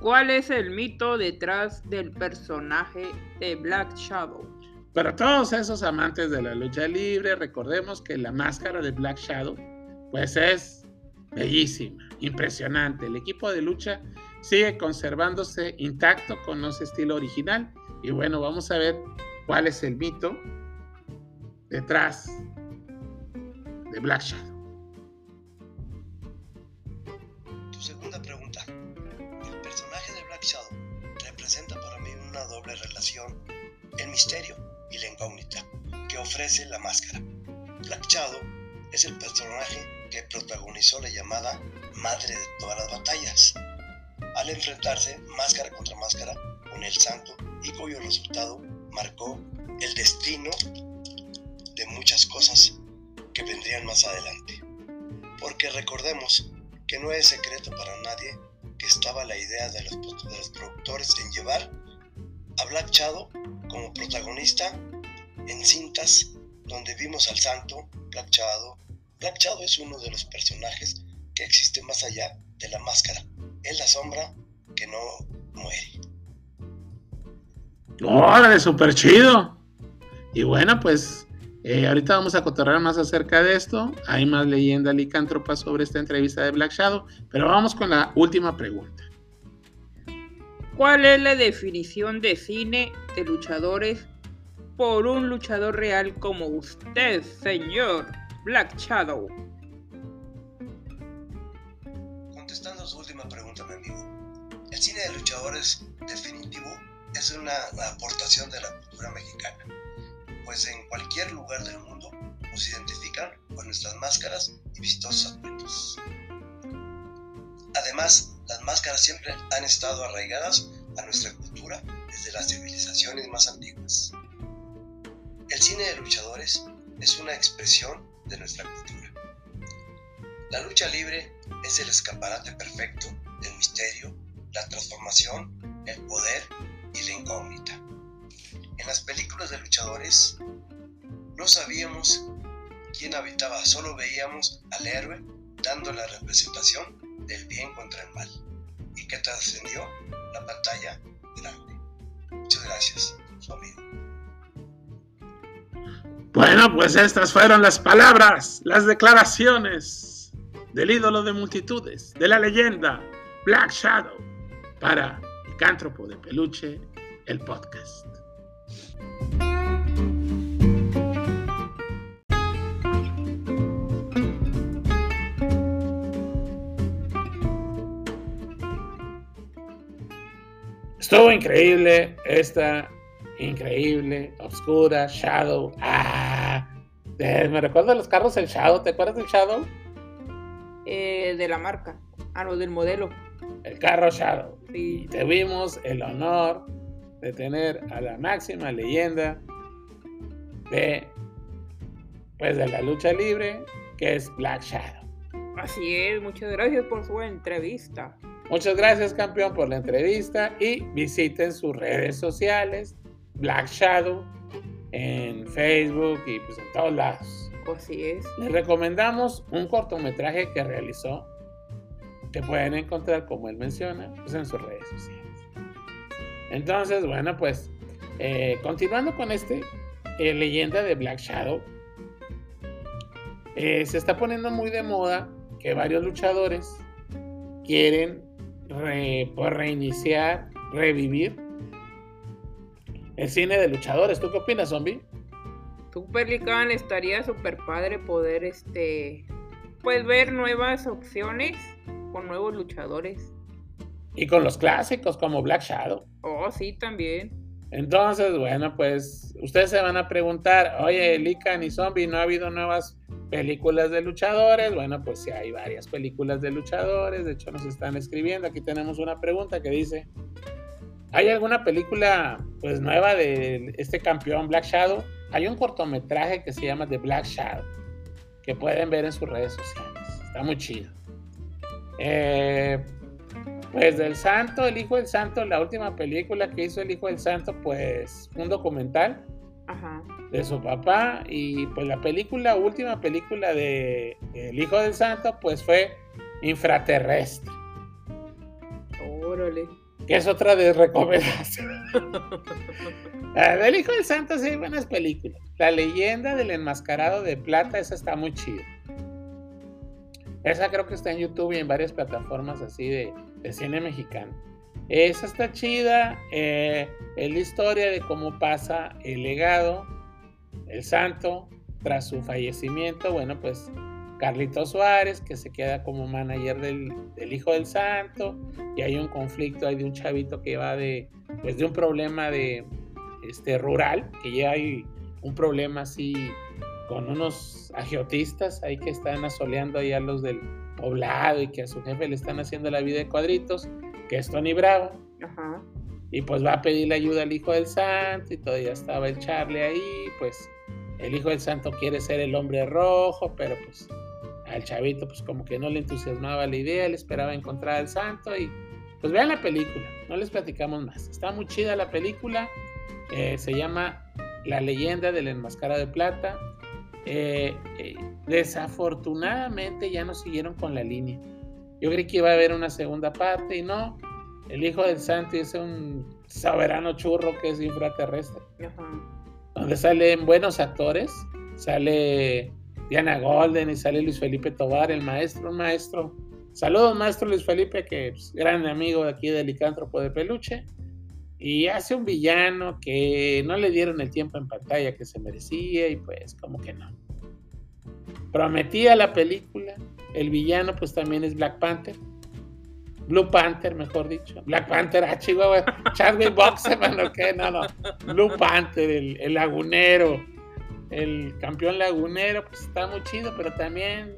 S2: ¿Cuál es el mito detrás del personaje de Black Shadow?
S1: Para todos esos amantes de la lucha libre, recordemos que la máscara de Black Shadow, pues es bellísima, impresionante. El equipo de lucha sigue conservándose intacto con ese estilo original. Y bueno, vamos a ver cuál es el mito detrás de Black Shadow.
S3: Tu segunda pregunta. El personaje de Black Shadow representa para mí una doble relación, el misterio y la incógnita que ofrece la máscara. Black Shadow es el personaje que protagonizó la llamada Madre de todas las batallas, al enfrentarse máscara contra máscara con el santo y cuyo resultado marcó el destino de muchas cosas que vendrían más adelante. Porque recordemos que no es secreto para nadie que estaba la idea de los, productores en llevar a Black Shadow como protagonista en cintas donde vimos al santo Black Shadow. Black Shadow es uno de los personajes que existe más allá de la máscara. Es la sombra que no muere.
S1: ¡Órale, súper chido! Y bueno, pues eh, ahorita vamos a cotorrear más acerca de esto. Hay más leyenda licántropa sobre esta entrevista de Black Shadow, pero vamos con la última pregunta.
S2: ¿Cuál es la definición de cine de luchadores por un luchador real como usted, señor Black Shadow?
S3: Contestando su última pregunta, mi amigo. El cine de luchadores definitivo es una, aportación de la cultura mexicana, pues en cualquier lugar del mundo nos identifican con nuestras máscaras y vistosos atuendos. Además, las máscaras siempre han estado arraigadas a nuestra cultura desde las civilizaciones más antiguas. El cine de luchadores es una expresión de nuestra cultura. La lucha libre es el escaparate perfecto del misterio, la transformación, el poder y la incógnita. En las películas de luchadores no sabíamos quién habitaba, solo veíamos al héroe dando la representación del bien contra el mal y que trascendió la pantalla grande. Muchas gracias, su amigo.
S1: Bueno, pues estas fueron las palabras, las declaraciones del ídolo de multitudes, de la leyenda Black Shadow, para el cántropo de peluche, el podcast. Estuvo increíble esta increíble, oscura, Shadow. Ah, me recuerda a los carros el Shadow. ¿Te acuerdas del Shadow?
S2: Eh, de la marca. Ah, no, del modelo.
S1: El carro Shadow. Y tuvimos el honor de tener a la máxima leyenda de, pues, de la lucha libre, que es Black Shadow.
S2: Así es, muchas gracias por su entrevista.
S1: Muchas gracias, campeón, por la entrevista y visiten sus redes sociales, Black Shadow en Facebook y pues en todos lados.
S2: Así es.
S1: Les recomendamos un cortometraje que realizó que pueden encontrar, como él menciona, pues en sus redes sociales. Entonces, bueno, pues Eh, continuando con este, eh, leyenda de Black Shadow, eh, se está poniendo muy de moda que varios luchadores quieren pues, reiniciar, revivir el cine de luchadores. ¿Tú qué opinas, zombie?
S2: Super Lican estaría súper padre poder este pues ver nuevas opciones con nuevos luchadores.
S1: Y con los clásicos como Black Shadow.
S2: Oh, sí, también.
S1: Entonces, bueno, pues ustedes se van a preguntar, oye, Lican y Zombie, ¿no ha habido nuevas películas de luchadores? Bueno, pues sí hay varias películas de luchadores, de hecho nos están escribiendo, aquí tenemos una pregunta que dice, ¿hay alguna película pues nueva de este campeón Black Shadow? Hay un cortometraje que se llama The Black Shadow, que pueden ver en sus redes sociales, está muy chido. Eh, pues del Santo, el Hijo del Santo, la última película que hizo el Hijo del Santo, pues un documental de su papá y pues la película, última película de El Hijo del Santo, pues fue Infraterrestre.
S2: Órale.
S1: Que es otra de recomendación. Del Hijo del Santo sí hay buenas películas. La leyenda del enmascarado de plata, esa está muy chida. Esa creo que está en YouTube y en varias plataformas así de, cine mexicano. Esa está chida. Eh, es la historia de cómo pasa el legado, el santo, tras su fallecimiento. Bueno, pues Carlito Suárez, que se queda como manager del, hijo del santo. Y hay un conflicto, hay de un chavito que va de, pues de un problema de, este, rural, que ya hay un problema así con unos agiotistas ahí que están asoleando ahí a los del poblado y que a su jefe le están haciendo la vida de cuadritos, que es Tony Bravo. Y pues va a pedirle ayuda al hijo del santo y todavía estaba el Charlie ahí, pues el hijo del santo quiere ser el hombre rojo, pero pues al chavito pues como que no le entusiasmaba la idea, le esperaba encontrar al santo y pues vean la película, no les platicamos más. Está muy chida la película, eh, se llama La leyenda del enmascarado de plata. Eh, eh, desafortunadamente ya no siguieron con la línea. Yo creí que iba a haber una segunda parte y no. El hijo del santo es un soberano churro que es infraterrestre. Donde salen buenos actores. Sale Diana Golden y sale Luis Felipe Tobar, el maestro, un maestro. Saludos, maestro Luis Felipe, que es gran amigo de aquí del licántropo de peluche y hace un villano que no le dieron el tiempo en pantalla que se merecía y pues como que no. Prometía la película, el villano pues también es Black Panther, Blue Panther mejor dicho, Black Panther, ah Chihuahua, Chadwick qué, no, no, Blue Panther, el, el lagunero, el campeón lagunero pues está muy chido, pero también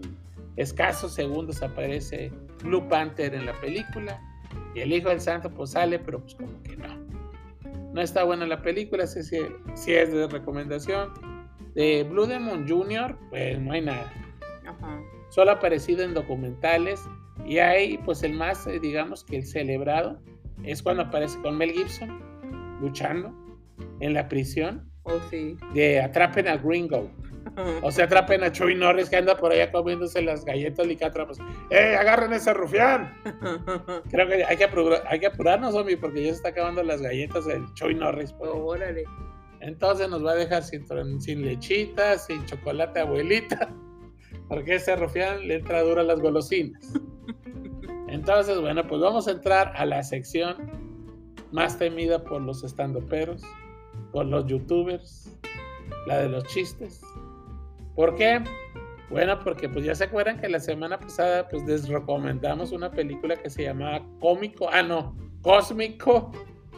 S1: escasos segundos aparece Blue Panther en la película y el Hijo del Santo pues sale, pero pues como que no. No está buena la película, si, si es de recomendación. De Blue Demon Jr., pues no hay nada. Solo ha aparecido en documentales. Y hay, pues el más, eh, digamos que el celebrado, es cuando aparece con Mel Gibson, luchando en la prisión.
S2: Oh, sí.
S1: De Atrapen a Gringo. O sea, atrapen a Chuy Norris que anda por allá comiéndose las galletas licátrapos. ¡Eh, agarren ese rufián! Creo que hay que, hay que apurarnos, homie, porque ya se está acabando las galletas del Chuy Norris.
S2: Pues. órale.
S1: Entonces nos va a dejar sin, sin lechitas, sin chocolate abuelita, porque ese rufián le entra duro a las golosinas. Entonces, bueno, pues vamos a entrar a la sección más temida por los estandoperos, por los youtubers, la de los chistes, ¿Por qué? Bueno, porque pues ya se acuerdan que la semana pasada pues les recomendamos una película que se llamaba Cómico, ah no, Cósmico,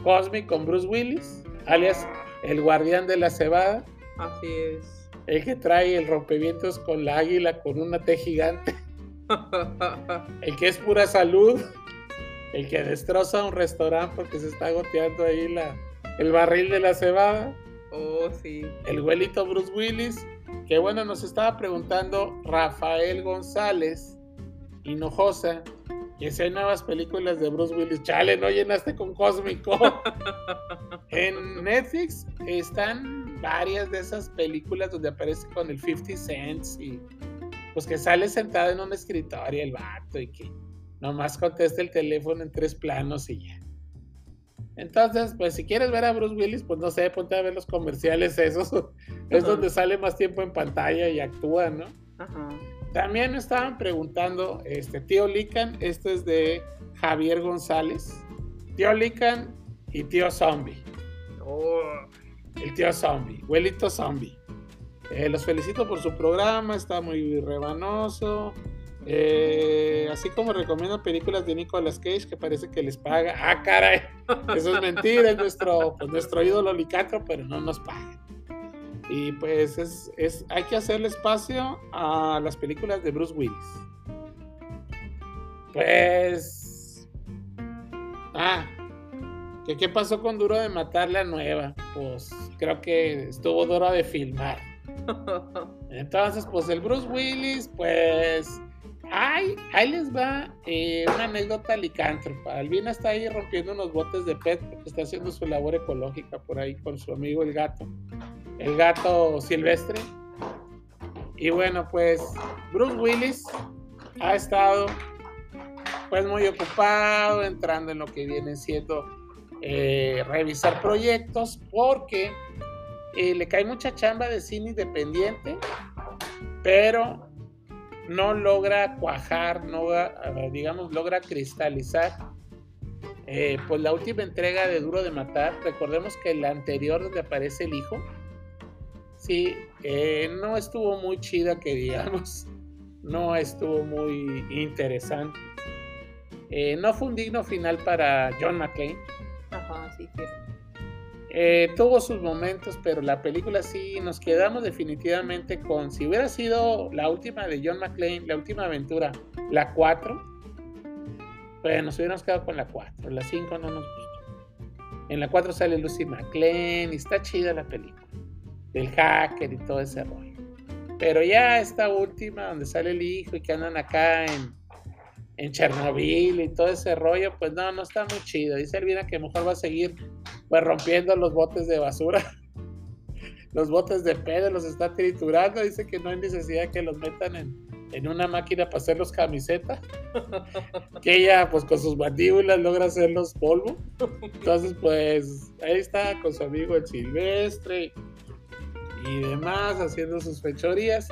S1: Cósmico con Bruce Willis, alias El Guardián de la Cebada.
S2: Así es.
S1: El que trae el rompevientos con la águila con una T gigante. el que es pura salud. El que destroza un restaurante porque se está goteando ahí la, el barril de la cebada.
S2: Oh, sí.
S1: El güelito Bruce Willis que bueno, nos estaba preguntando Rafael González Hinojosa, que si hay nuevas películas de Bruce Willis, chale, no llenaste con Cósmico. en Netflix están varias de esas películas donde aparece con el 50 Cents y pues que sale sentado en un escritorio el vato y que nomás contesta el teléfono en tres planos y ya. Entonces, pues si quieres ver a Bruce Willis, pues no sé, ponte a ver los comerciales esos. Es donde sale más tiempo en pantalla y actúa, ¿no? Ajá. También me estaban preguntando, este, tío Lican, este es de Javier González. Tío Lican y tío Zombie. Oh. El tío Zombie, huelito Zombie. Eh, los felicito por su programa, está muy rebanoso. Eh, así como recomiendo películas de Nicolas Cage que parece que les paga. Ah, caray, eso es mentira, es nuestro, pues, nuestro ídolo licatro, pero no nos paga. Y pues es, es, hay que hacerle espacio a las películas de Bruce Willis. Pues... Ah, ¿qué, ¿qué pasó con Duro de Matar la nueva? Pues creo que estuvo duro de filmar. Entonces, pues el Bruce Willis, pues Ay, ahí les va eh, una anécdota licántropa. Albina está ahí rompiendo unos botes de PET porque está haciendo su labor ecológica por ahí con su amigo el gato. El gato silvestre. Y bueno, pues Bruce Willis ha estado pues muy ocupado entrando en lo que viene siendo eh, revisar proyectos porque eh, le cae mucha chamba de cine independiente, pero no logra cuajar, no, digamos, logra cristalizar. Eh, pues la última entrega de Duro de Matar, recordemos que la anterior donde aparece el hijo, sí, eh, no estuvo muy chida que digamos, no estuvo muy interesante. Eh, no fue un digno final para John McClane. Ajá, sí. Eh, tuvo sus momentos, pero la película sí nos quedamos definitivamente con, si hubiera sido la última de John McClane, la última aventura, la 4, pues nos hubiéramos quedado con la 4, la 5 no nos gustó. En la 4 sale Lucy McClane y está chida la película, del hacker y todo ese rollo. Pero ya esta última, donde sale el hijo y que andan acá en, en Chernobyl y todo ese rollo, pues no, no está muy chido. Dice Elvira que mejor va a seguir pues rompiendo los botes de basura. Los botes de pedo los está triturando. Dice que no hay necesidad que los metan en, una máquina para hacer los camisetas. Que ella, pues con sus mandíbulas logra hacerlos polvo. Entonces, pues ahí está con su amigo el silvestre y demás, haciendo sus fechorías.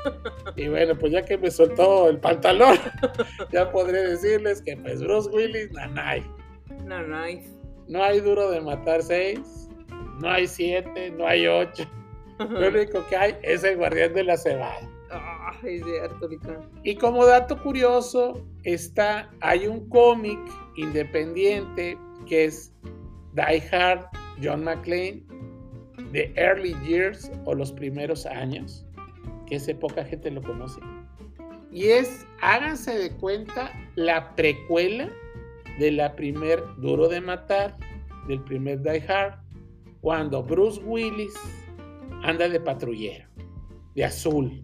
S1: Y bueno, pues ya que me soltó el pantalón, ya podré decirles que pues Bruce Willis, nanay.
S2: Nanay.
S1: No hay duro de matar seis, no hay siete, no hay ocho. Lo único que hay es el guardián de la cebada. y como dato curioso, está, hay un cómic independiente que es Die Hard John McClane de Early Years o los primeros años, que ese poca gente lo conoce. Y es, háganse de cuenta, la precuela de la primer Duro de Matar, del primer Die Hard, cuando Bruce Willis anda de patrullero, de azul.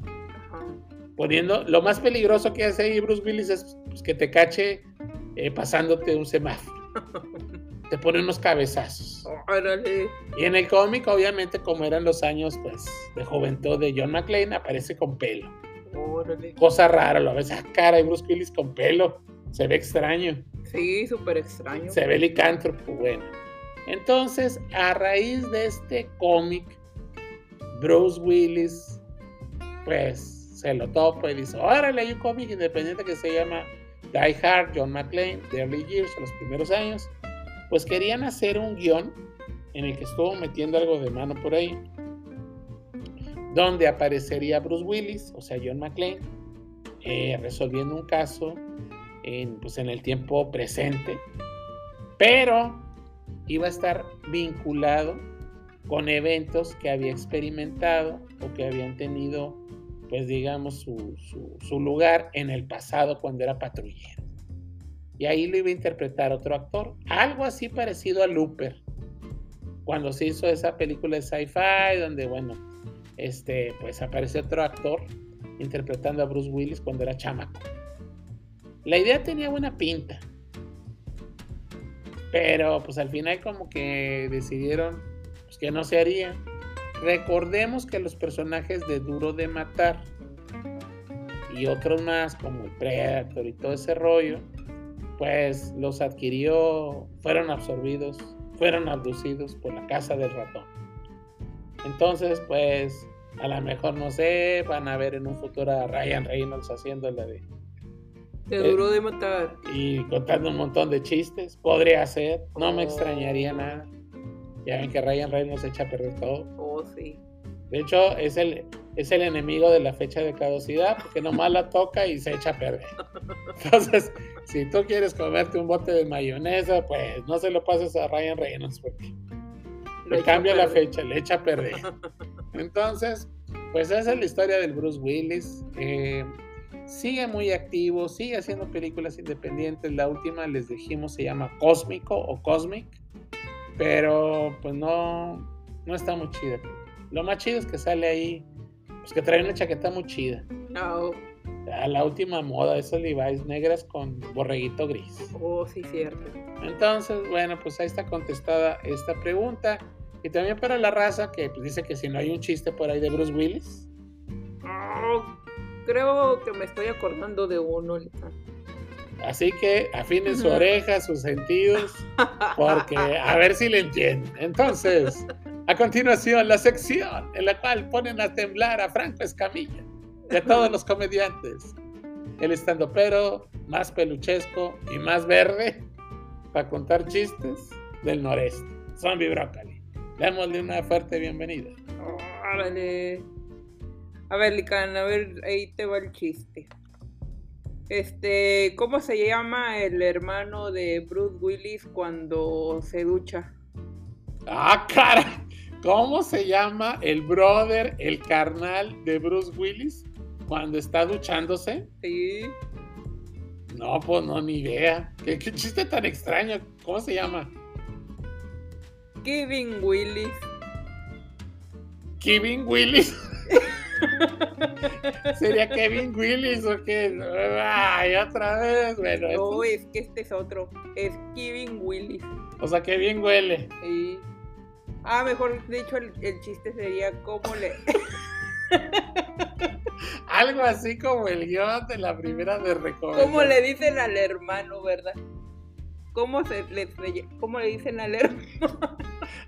S1: Poniendo, lo más peligroso que hace ahí Bruce Willis es pues, que te cache eh, pasándote un semáforo. te pone unos cabezazos. Y en el cómic, obviamente, como eran los años pues de juventud de John McClane, aparece con pelo. Cosa rara, lo ves, a ah, cara, y Bruce Willis con pelo. Se ve extraño.
S2: Sí, súper extraño.
S1: Se ve licántropo, bueno. Entonces, a raíz de este cómic, Bruce Willis, pues, se lo topa y dice, órale, hay un cómic independiente que se llama Die Hard, John McClane, The Early Years, los primeros años. Pues querían hacer un guion en el que estuvo metiendo algo de mano por ahí, donde aparecería Bruce Willis, o sea, John McClane, eh, resolviendo un caso en, pues, en el tiempo presente, pero iba a estar vinculado con eventos que había experimentado o que habían tenido, pues digamos, su, su, lugar en el pasado cuando era patrullero. Y ahí lo iba a interpretar otro actor, algo así parecido a Looper, cuando se hizo esa película de sci-fi, donde, bueno, este, pues apareció otro actor interpretando a Bruce Willis cuando era chamaco. La idea tenía buena pinta, pero pues al final como que decidieron pues, que no se haría. Recordemos que los personajes de Duro de Matar y otros más como el Predator y todo ese rollo, pues los adquirió, fueron absorbidos fueron abducidos por la casa del ratón. Entonces, pues, a lo mejor, no sé, van a ver en un futuro a Ryan Reynolds haciendo la de...
S2: Te duro de matar.
S1: Y contando un montón de chistes. Podría ser, no me extrañaría nada. Ya ven que Ryan Reynolds echa a perder todo.
S2: Oh, sí.
S1: De hecho, es el, es el enemigo de la fecha de caducidad, porque nomás la toca y se echa a perder. Entonces, si tú quieres comerte un bote de mayonesa, pues no se lo pases a Ryan Reynolds, porque le cambia la fecha, le echa a perder. Entonces, pues esa es la historia del Bruce Willis. Eh, sigue muy activo, sigue haciendo películas independientes. La última, les dijimos, se llama Cósmico o Cosmic, pero pues no, no está muy chida. Lo más chido es que sale ahí, pues que trae una chaqueta muy chida.
S2: No.
S1: A la última moda, esas Levi's negras con borreguito gris.
S2: Oh, sí, cierto.
S1: Entonces, bueno, pues ahí está contestada esta pregunta. Y también para la raza que pues, dice que si no hay un chiste por ahí de Bruce Willis.
S2: Oh, creo que me estoy acordando de uno.
S1: Así que afinen su oreja, sus sentidos, porque a ver si le entienden. Entonces, a continuación, la sección en la cual ponen a temblar a Franco Escamilla y a todos los comediantes. El estandopero más peluchesco y más verde para contar chistes del noreste. Zombie Broccoli. Démosle una fuerte bienvenida.
S2: Órale. A ver, Lican, a ver, ahí te va el chiste. Este, ¿cómo se llama el hermano de Bruce Willis cuando se ducha?
S1: Ah, cara. ¿Cómo se llama el brother, el carnal de Bruce Willis cuando está duchándose?
S2: Sí.
S1: No, pues no, ni idea. ¿Qué, qué chiste tan extraño? ¿Cómo se llama?
S2: Kevin Willis.
S1: Kevin Willis. ¿Sería Kevin Willis o qué? Ay, otra vez. Bueno,
S2: no, es que este es otro. Es Kevin Willis.
S1: O sea, que bien huele.
S2: Sí. Ah, mejor dicho, el, el chiste sería cómo le.
S1: Algo así como el guion de la primera de recomendación.
S2: ¿Cómo le dicen al hermano, verdad? ¿Cómo, se, le, ¿Cómo le dicen al hermano?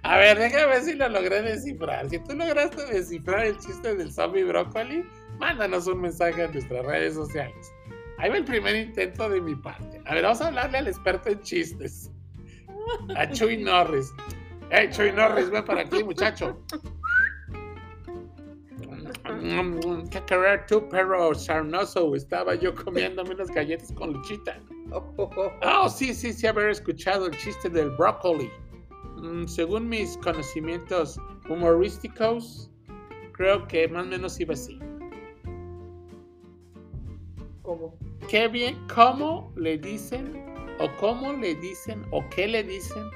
S1: A ver, déjame ver si lo logré descifrar. Si tú lograste descifrar el chiste del zombie brócoli, mándanos un mensaje a nuestras redes sociales. Ahí va el primer intento de mi parte. A ver, vamos a hablarle al experto en chistes. A Chuy Norris. Hey, Chuy Norris, ven para aquí, muchacho. ¿Qué querer tú, perro sarnoso? Estaba yo comiéndome unas galletas con luchita. Oh, sí, sí, sí, haber escuchado el chiste del brócoli. Mm, según mis conocimientos humorísticos, creo que más o menos iba así.
S2: ¿Cómo?
S1: Qué bien, ¿cómo le dicen o cómo le dicen o qué le dicen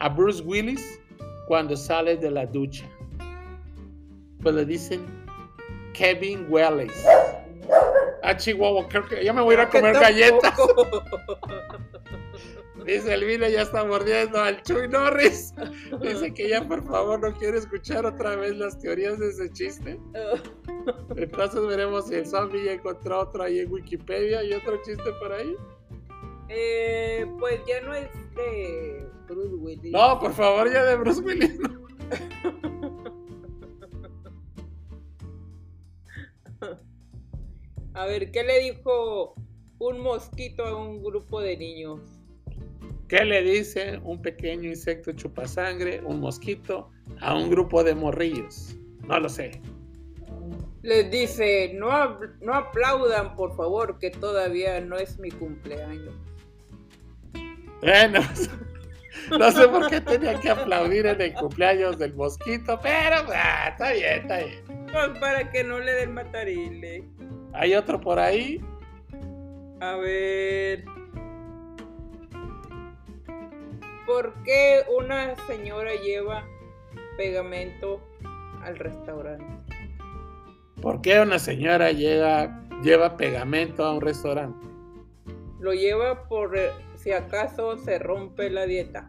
S1: a Bruce Willis cuando sale de la ducha? Pues le dicen Kevin Willis. Ah, Chihuahua, creo que ya me voy a ir a comer galletas. Dice Elvira ya está mordiendo al Chuy Norris. Dice que ya por favor no quiere escuchar otra vez las teorías de ese chiste. Entonces veremos si el zombie ya encontró otro ahí en Wikipedia y otro chiste por ahí.
S2: Eh, pues ya no es de Bruce Willis.
S1: No, por favor, ya de Bruce Willis. no.
S2: A ver, ¿qué le dijo un mosquito a un grupo de niños?
S1: ¿Qué le dice un pequeño insecto chupasangre, un mosquito, a un grupo de morrillos? No lo sé.
S2: Les dice, no, no aplaudan, por favor, que todavía no es mi cumpleaños.
S1: Bueno, no sé por qué tenía que aplaudir en el cumpleaños del mosquito, pero ah, está bien, está bien.
S2: Pues para que no le den matarile.
S1: Hay otro por ahí.
S2: A ver. ¿Por qué una señora lleva pegamento al restaurante?
S1: ¿Por qué una señora llega, lleva pegamento a un restaurante?
S2: Lo lleva por si acaso se rompe la dieta.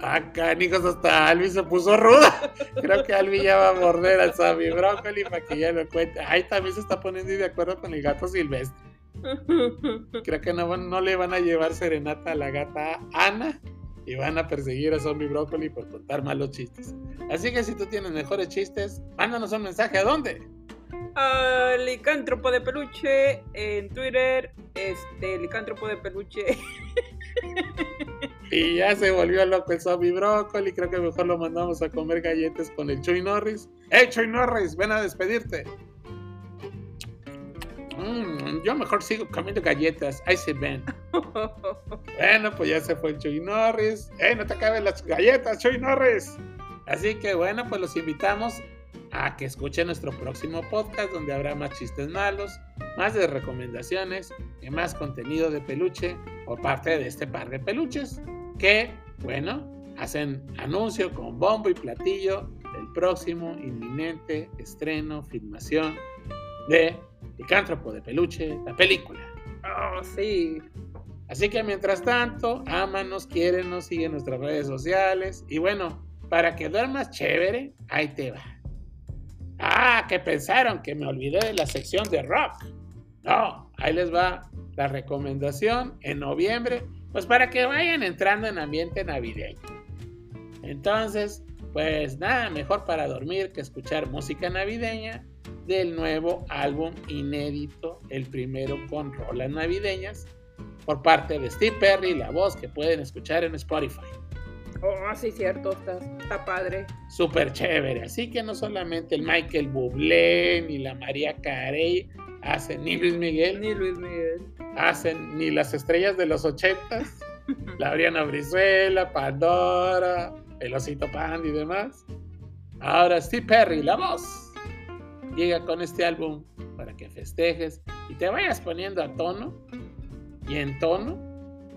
S1: Acá, hijos, hasta Albi se puso ruda. Creo que Albi ya va a morder al Sammy Brócoli para que ya lo cuente. Ay, también se está poniendo de acuerdo con el gato silvestre. Creo que no, no le van a llevar serenata a la gata Ana y van a perseguir a Zombie Broccoli por contar malos chistes. Así que si tú tienes mejores chistes, mándanos un mensaje. ¿A dónde?
S2: A Licántropo de Peluche en Twitter. Este, Licántropo de Peluche.
S1: Y ya se volvió loco el zombie brócoli. Creo que mejor lo mandamos a comer galletas con el Chuy Norris. ¡Hey, Chuy Norris! Ven a despedirte. Mm, yo mejor sigo comiendo galletas. Ahí se ven. bueno, pues ya se fue el Chuy Norris. ¡Hey, no te acaben las galletas, Chuy Norris! Así que bueno, pues los invitamos a que escuchen nuestro próximo podcast donde habrá más chistes malos, más de recomendaciones y más contenido de peluche por parte de este par de peluches que, bueno, hacen anuncio con bombo y platillo del próximo inminente estreno, filmación de Licántropo de Peluche, la película.
S2: Oh, sí.
S1: Así que mientras tanto, ámanos, quiérenos, sigue nuestras redes sociales. Y bueno, para que duermas chévere, ahí te va. Ah, que pensaron que me olvidé de la sección de rock. No, ahí les va la recomendación en noviembre, pues para que vayan entrando en ambiente navideño. Entonces, pues nada mejor para dormir que escuchar música navideña del nuevo álbum inédito, el primero con rolas navideñas, por parte de Steve Perry, la voz que pueden escuchar en Spotify.
S2: Oh, sí, cierto, está, está padre.
S1: Súper chévere. Así que no solamente el Michael Bublé ni la María Carey hacen, ni Luis Miguel,
S2: Ni Luis Miguel.
S1: hacen ni las estrellas de los ochentas, la Briana Brizuela, Pandora, el Osito Panda y demás. Ahora Steve Perry, la voz, llega con este álbum para que festejes y te vayas poniendo a tono y en tono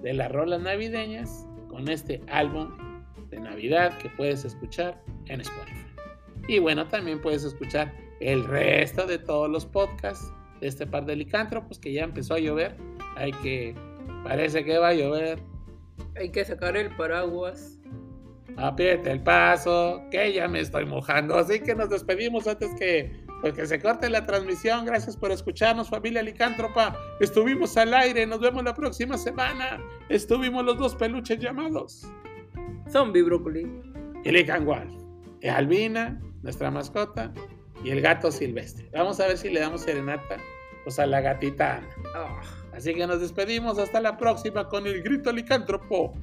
S1: de las rolas navideñas con este álbum de Navidad que puedes escuchar en Spotify. Y bueno, también puedes escuchar el resto de todos los podcasts de este par de licántropos que ya empezó a llover. Hay que, parece que va a llover.
S2: Hay que sacar el paraguas.
S1: Aprieta el paso, que ya me estoy mojando. Así que nos despedimos antes que, pues, que se corte la transmisión. Gracias por escucharnos, familia licántropa. Estuvimos al aire. Nos vemos la próxima semana. Estuvimos los dos peluches llamados.
S2: Zombie brócoli.
S1: y Lican Wolf, y Albina, nuestra mascota, y el gato silvestre. Vamos a ver si le damos serenata pues, a la gatita Ana.
S2: Oh.
S1: Así que nos despedimos hasta la próxima con el grito licántropo.